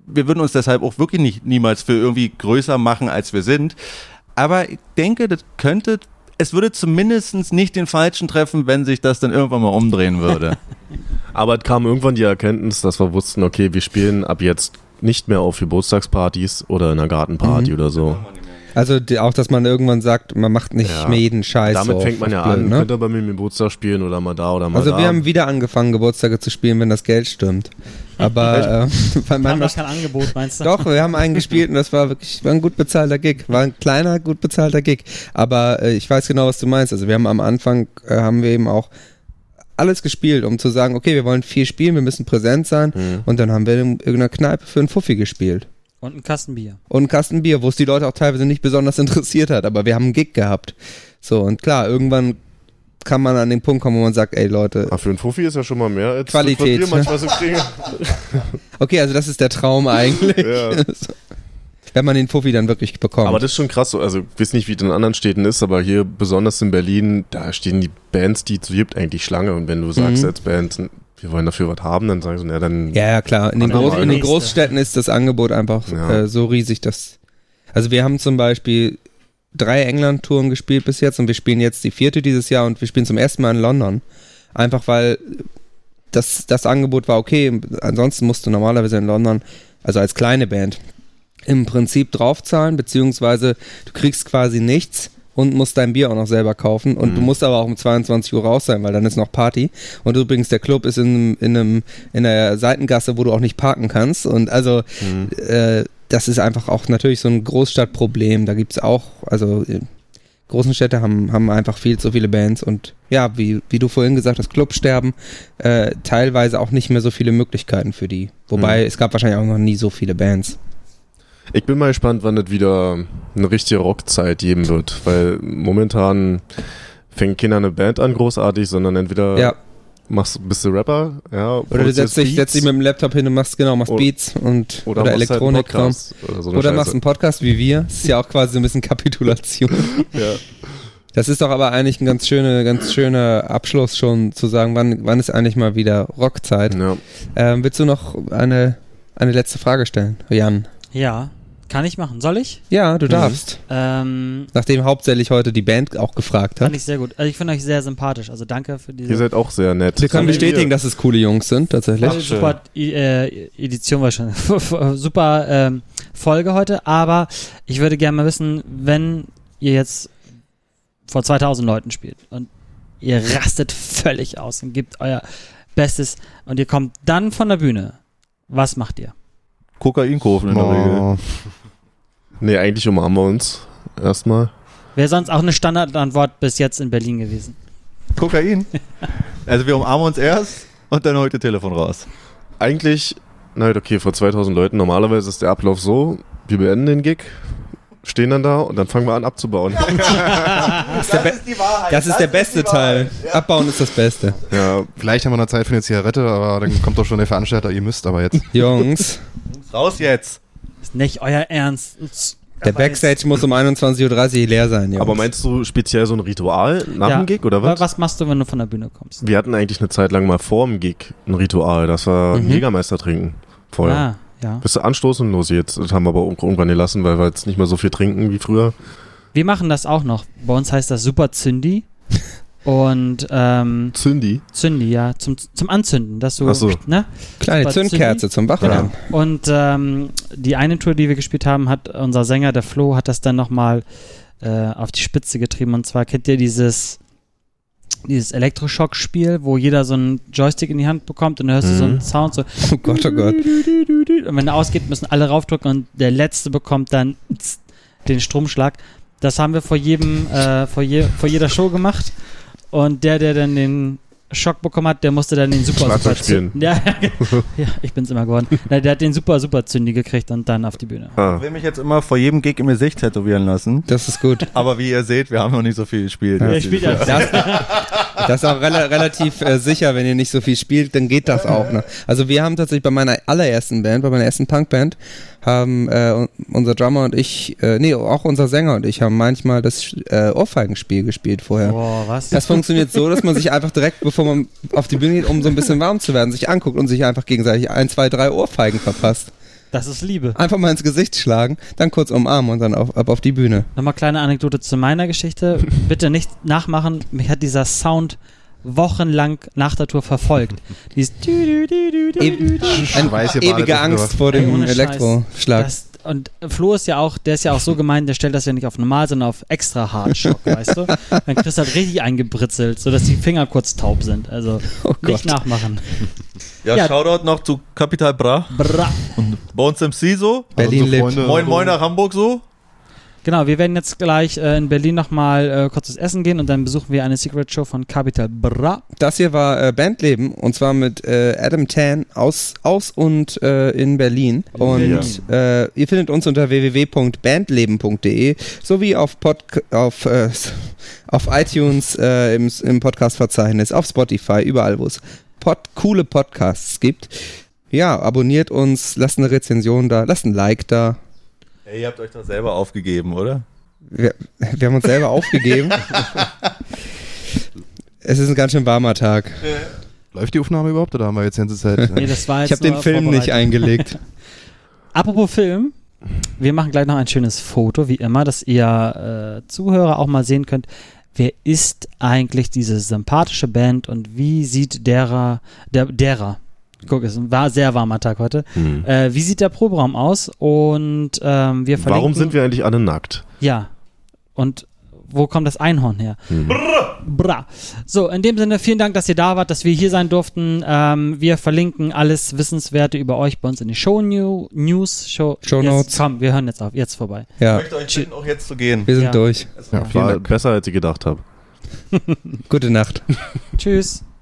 wir würden uns deshalb auch wirklich nicht niemals für irgendwie größer machen, als wir sind. Aber ich denke, das könnte, es würde zumindest nicht den Falschen treffen, wenn sich das dann irgendwann mal umdrehen würde. Aber es kam irgendwann die Erkenntnis, dass wir wussten, okay, wir spielen ab jetzt nicht mehr auf Geburtstagspartys oder in einer Gartenparty Mhm. oder so. Also die, auch, dass man irgendwann sagt, man macht nicht Ja. mehr jeden Scheiß. Damit so fängt man auf ja blöd, an. Ne? Könnt ihr bei mir im Geburtstag spielen oder mal da oder mal Also da. wir haben wieder angefangen, Geburtstage zu spielen, wenn das Geld stimmt. Aber äh, weil War manchmal noch kein Angebot, meinst du? Doch, wir haben einen gespielt und das war wirklich war ein gut bezahlter Gig. War ein kleiner, gut bezahlter Gig. Aber äh, ich weiß genau, was du meinst. Also wir haben am Anfang, äh, haben wir eben auch alles gespielt, um zu sagen, okay, wir wollen viel spielen, wir müssen präsent sein. Mhm. Und dann haben wir in irgendeiner Kneipe für einen Fuffi gespielt. Und ein Kasten Bier. Und einen Kasten Bier, wo es die Leute auch teilweise nicht besonders interessiert hat. Aber wir haben einen Gig gehabt. So, und klar, irgendwann kann man an den Punkt kommen, wo man sagt, ey Leute, Ah, für einen Fuffi ist ja schon mal mehr als Qualität, ne? manchmal so kriegen. okay, also das ist der Traum eigentlich. Ja. Wenn man den Fuffi dann wirklich bekommt. Aber das ist schon krass. so. Also, ich weiß nicht, wie es in anderen Städten ist, aber hier, besonders in Berlin, da stehen die Bands, die es gibt, eigentlich Schlange. Und wenn du sagst Mhm. als Band, wir wollen dafür was haben, dann sagen sie, na dann Ja, ja, klar. In den, Groß, in den. Großstädten ist das Angebot einfach Ja. äh, so riesig, dass. Also wir haben zum Beispiel drei England-Touren gespielt bis jetzt und wir spielen jetzt die vierte dieses Jahr und wir spielen zum ersten Mal in London. Einfach weil das, das Angebot war okay. Ansonsten musst du normalerweise in London, also als kleine Band, im Prinzip draufzahlen, beziehungsweise du kriegst quasi nichts und musst dein Bier auch noch selber kaufen und Mhm. du musst aber auch um 22 Uhr raus sein, weil dann ist noch Party. Und übrigens, der Club ist in, in, einem, in der Seitengasse, wo du auch nicht parken kannst. Und also, Mhm. äh, das ist einfach auch natürlich so ein Großstadtproblem. Da gibt's auch, also äh, großen Städte haben, haben einfach viel zu viele Bands und ja, wie, wie du vorhin gesagt hast, Clubsterben, äh, teilweise auch nicht mehr so viele Möglichkeiten für die. Wobei, Mhm. es gab wahrscheinlich auch noch nie so viele Bands. Ich bin mal gespannt, wann das wieder eine richtige Rockzeit geben wird, weil momentan fängt keiner eine Band an großartig, sondern entweder ja, machst bist du Rapper, ja, oder du setzt dich, setzt dich mit dem Laptop hin und machst, genau, machst Oder- Beats und oder, oder, halt Elektronik. Podcast oder so oder Scheiße. machst einen Podcast wie wir. Das ist ja auch quasi so ein bisschen Kapitulation. ja. Das ist doch aber eigentlich ein ganz schöner, ganz schöner Abschluss schon zu sagen, wann, wann ist eigentlich mal wieder Rockzeit. ja. Ähm, willst du noch eine, eine letzte Frage stellen, Jan? Ja, kann ich machen. Soll ich? Ja, Mhm. du darfst. Ähm, Nachdem hauptsächlich heute die Band auch gefragt fand hat. ich sehr gut. Also ich finde euch sehr sympathisch. Also danke für diese Ihr seid auch sehr nett. Wir können bestätigen, dass es coole Jungs sind, tatsächlich. Voll super äh, Edition wahrscheinlich. super ähm, Folge heute. Aber ich würde gerne mal wissen, wenn ihr jetzt vor 2000 Leuten spielt und ihr rastet völlig aus und gebt euer Bestes und ihr kommt dann von der Bühne. Was macht ihr? Kokainkurven in der Regel. Nee, eigentlich umarmen wir uns erstmal. Wäre sonst auch eine Standardantwort bis jetzt in Berlin gewesen. Kokain. Also wir umarmen uns erst und dann heute Telefon raus. Eigentlich, na gut, okay, vor 2000 Leuten, normalerweise ist der Ablauf so, wir beenden den Gig, stehen dann da und dann fangen wir an abzubauen. Das ist der, Be die Wahrheit. das ist der beste Teil. Abbauen ist das Beste. ja, vielleicht haben wir noch Zeit für eine Zigarette, aber dann kommt doch schon der Veranstalter, ihr müsst aber jetzt. Jungs, Raus jetzt. Ist nicht euer Ernst. der Backstage muss um 21.30 Uhr leer sein, Jungs. aber meinst du speziell so ein Ritual nach Ja. dem Gig oder Wa- was? Was machst du, wenn du von der Bühne kommst? Wir hatten eigentlich eine Zeit lang mal vor dem Gig ein Ritual, dass wir Mhm. Jägermeister trinken. Vorher. Ah, ja. Bist du anstoßen los jetzt? Das haben wir aber irgendwann gelassen, weil wir jetzt nicht mehr so viel trinken wie früher. Wir machen das auch noch. Bei uns heißt das Super Zündi. Und ähm, Zündi. Zündi, ja, zum, zum Anzünden, dass du, so. ne? Kleine Zündkerze zum Wachwerden. Und ähm, die eine Tour, die wir gespielt haben, hat unser Sänger, der Flo, hat das dann nochmal äh, auf die Spitze getrieben. Und zwar kennt ihr dieses, dieses Elektroschock-Spiel, wo jeder so einen Joystick in die Hand bekommt und dann hörst du so Mhm. einen Sound so. Oh Gott, oh Gott. Und wenn er ausgeht, müssen alle raufdrücken und der Letzte bekommt dann den Stromschlag. Das haben wir vor jedem, äh, vor, je, vor jeder Show gemacht. Und der, der dann den Schock bekommen hat, der musste dann den super Schlagzeug super spielen. Ja, ja, ich bin's immer geworden. Na, der hat den super super Zündi gekriegt und dann auf die Bühne. Ah. Ich will mich jetzt immer vor jedem Gig im Gesicht tätowieren lassen. Das ist gut. Aber wie ihr seht, wir haben noch nicht so viel gespielt. Ja, ich spiel ja- Das, das ist auch rela relativ äh, sicher, wenn ihr nicht so viel spielt, dann geht das auch. Ne? Also wir haben tatsächlich bei meiner allerersten Band, bei meiner ersten Punkband, haben äh, un- unser Drummer und ich, äh, nee, auch unser Sänger und ich haben manchmal das äh, Ohrfeigenspiel gespielt vorher. Boah, was? Das funktioniert so, dass man sich einfach direkt, bevor man auf die Bühne geht, um so ein bisschen warm zu werden, sich anguckt und sich einfach gegenseitig ein, zwei, drei Ohrfeigen verpasst. Das ist Liebe. Einfach mal ins Gesicht schlagen, dann kurz umarmen und dann auf, ab auf die Bühne. Nochmal kleine Anekdote zu meiner Geschichte. Bitte nicht nachmachen. Mich hat dieser Sound wochenlang nach der Tour verfolgt. Dieses Eben, ewige Angst vor dem. Elektroschlag. Das, und Flo ist ja auch, der ist ja auch so gemein, der stellt das ja nicht auf normal, sondern auf extra hart Schock, weißt du? Dann kriegst du halt richtig eingebritzelt, sodass die Finger kurz taub sind. Also Oh nicht nachmachen. Ja, Ja. Shoutout noch zu Capital Bra Bra. und Bones MC so. Berlin lebt. Freunde- Moin Moin nach Hamburg so. Genau, wir werden jetzt gleich äh, in Berlin nochmal äh, kurzes Essen gehen und dann besuchen wir eine Secret Show von Capital Bra. Das hier war äh, Bandleben und zwar mit äh, Adam Tan aus, aus und äh, in Berlin. Und äh, ihr findet uns unter www.bandleben.de sowie auf, Pod auf, äh, auf iTunes äh, im, im Podcast-Verzeichnis, auf Spotify, überall, wo es Pod coole Podcasts gibt. Ja, abonniert uns, lasst eine Rezension da, lasst ein Like da. Ey, ihr habt euch doch selber aufgegeben, oder? Wir, wir haben uns selber aufgegeben. Es ist ein ganz schön warmer Tag. Läuft die Aufnahme überhaupt oder haben wir jetzt die ganze Zeit? Nee, das war jetzt Ich habe den Film nicht eingelegt. Apropos Film, wir machen gleich noch ein schönes Foto, wie immer, dass ihr äh, Zuhörer auch mal sehen könnt, wer ist eigentlich diese sympathische Band und wie sieht derer, der, derer, guck, es war ein sehr warmer Tag heute, Hm. äh, wie sieht der Proberaum aus und ähm, wir verlinken, Warum sind wir eigentlich alle nackt? ja, und wo kommt das Einhorn her? Hm. Bra. So, in dem Sinne, vielen Dank, dass ihr da wart, dass wir hier sein durften. Ähm, wir verlinken alles Wissenswerte über euch bei uns in die Show New, News. Show, Show jetzt, Notes. Komm, wir hören jetzt auf. Jetzt vorbei. Ja, Ich möchte euch bitten, auch jetzt zu gehen. wir sind Ja. durch. Ja, War besser, als ich gedacht habe. Gute Nacht. Tschüss.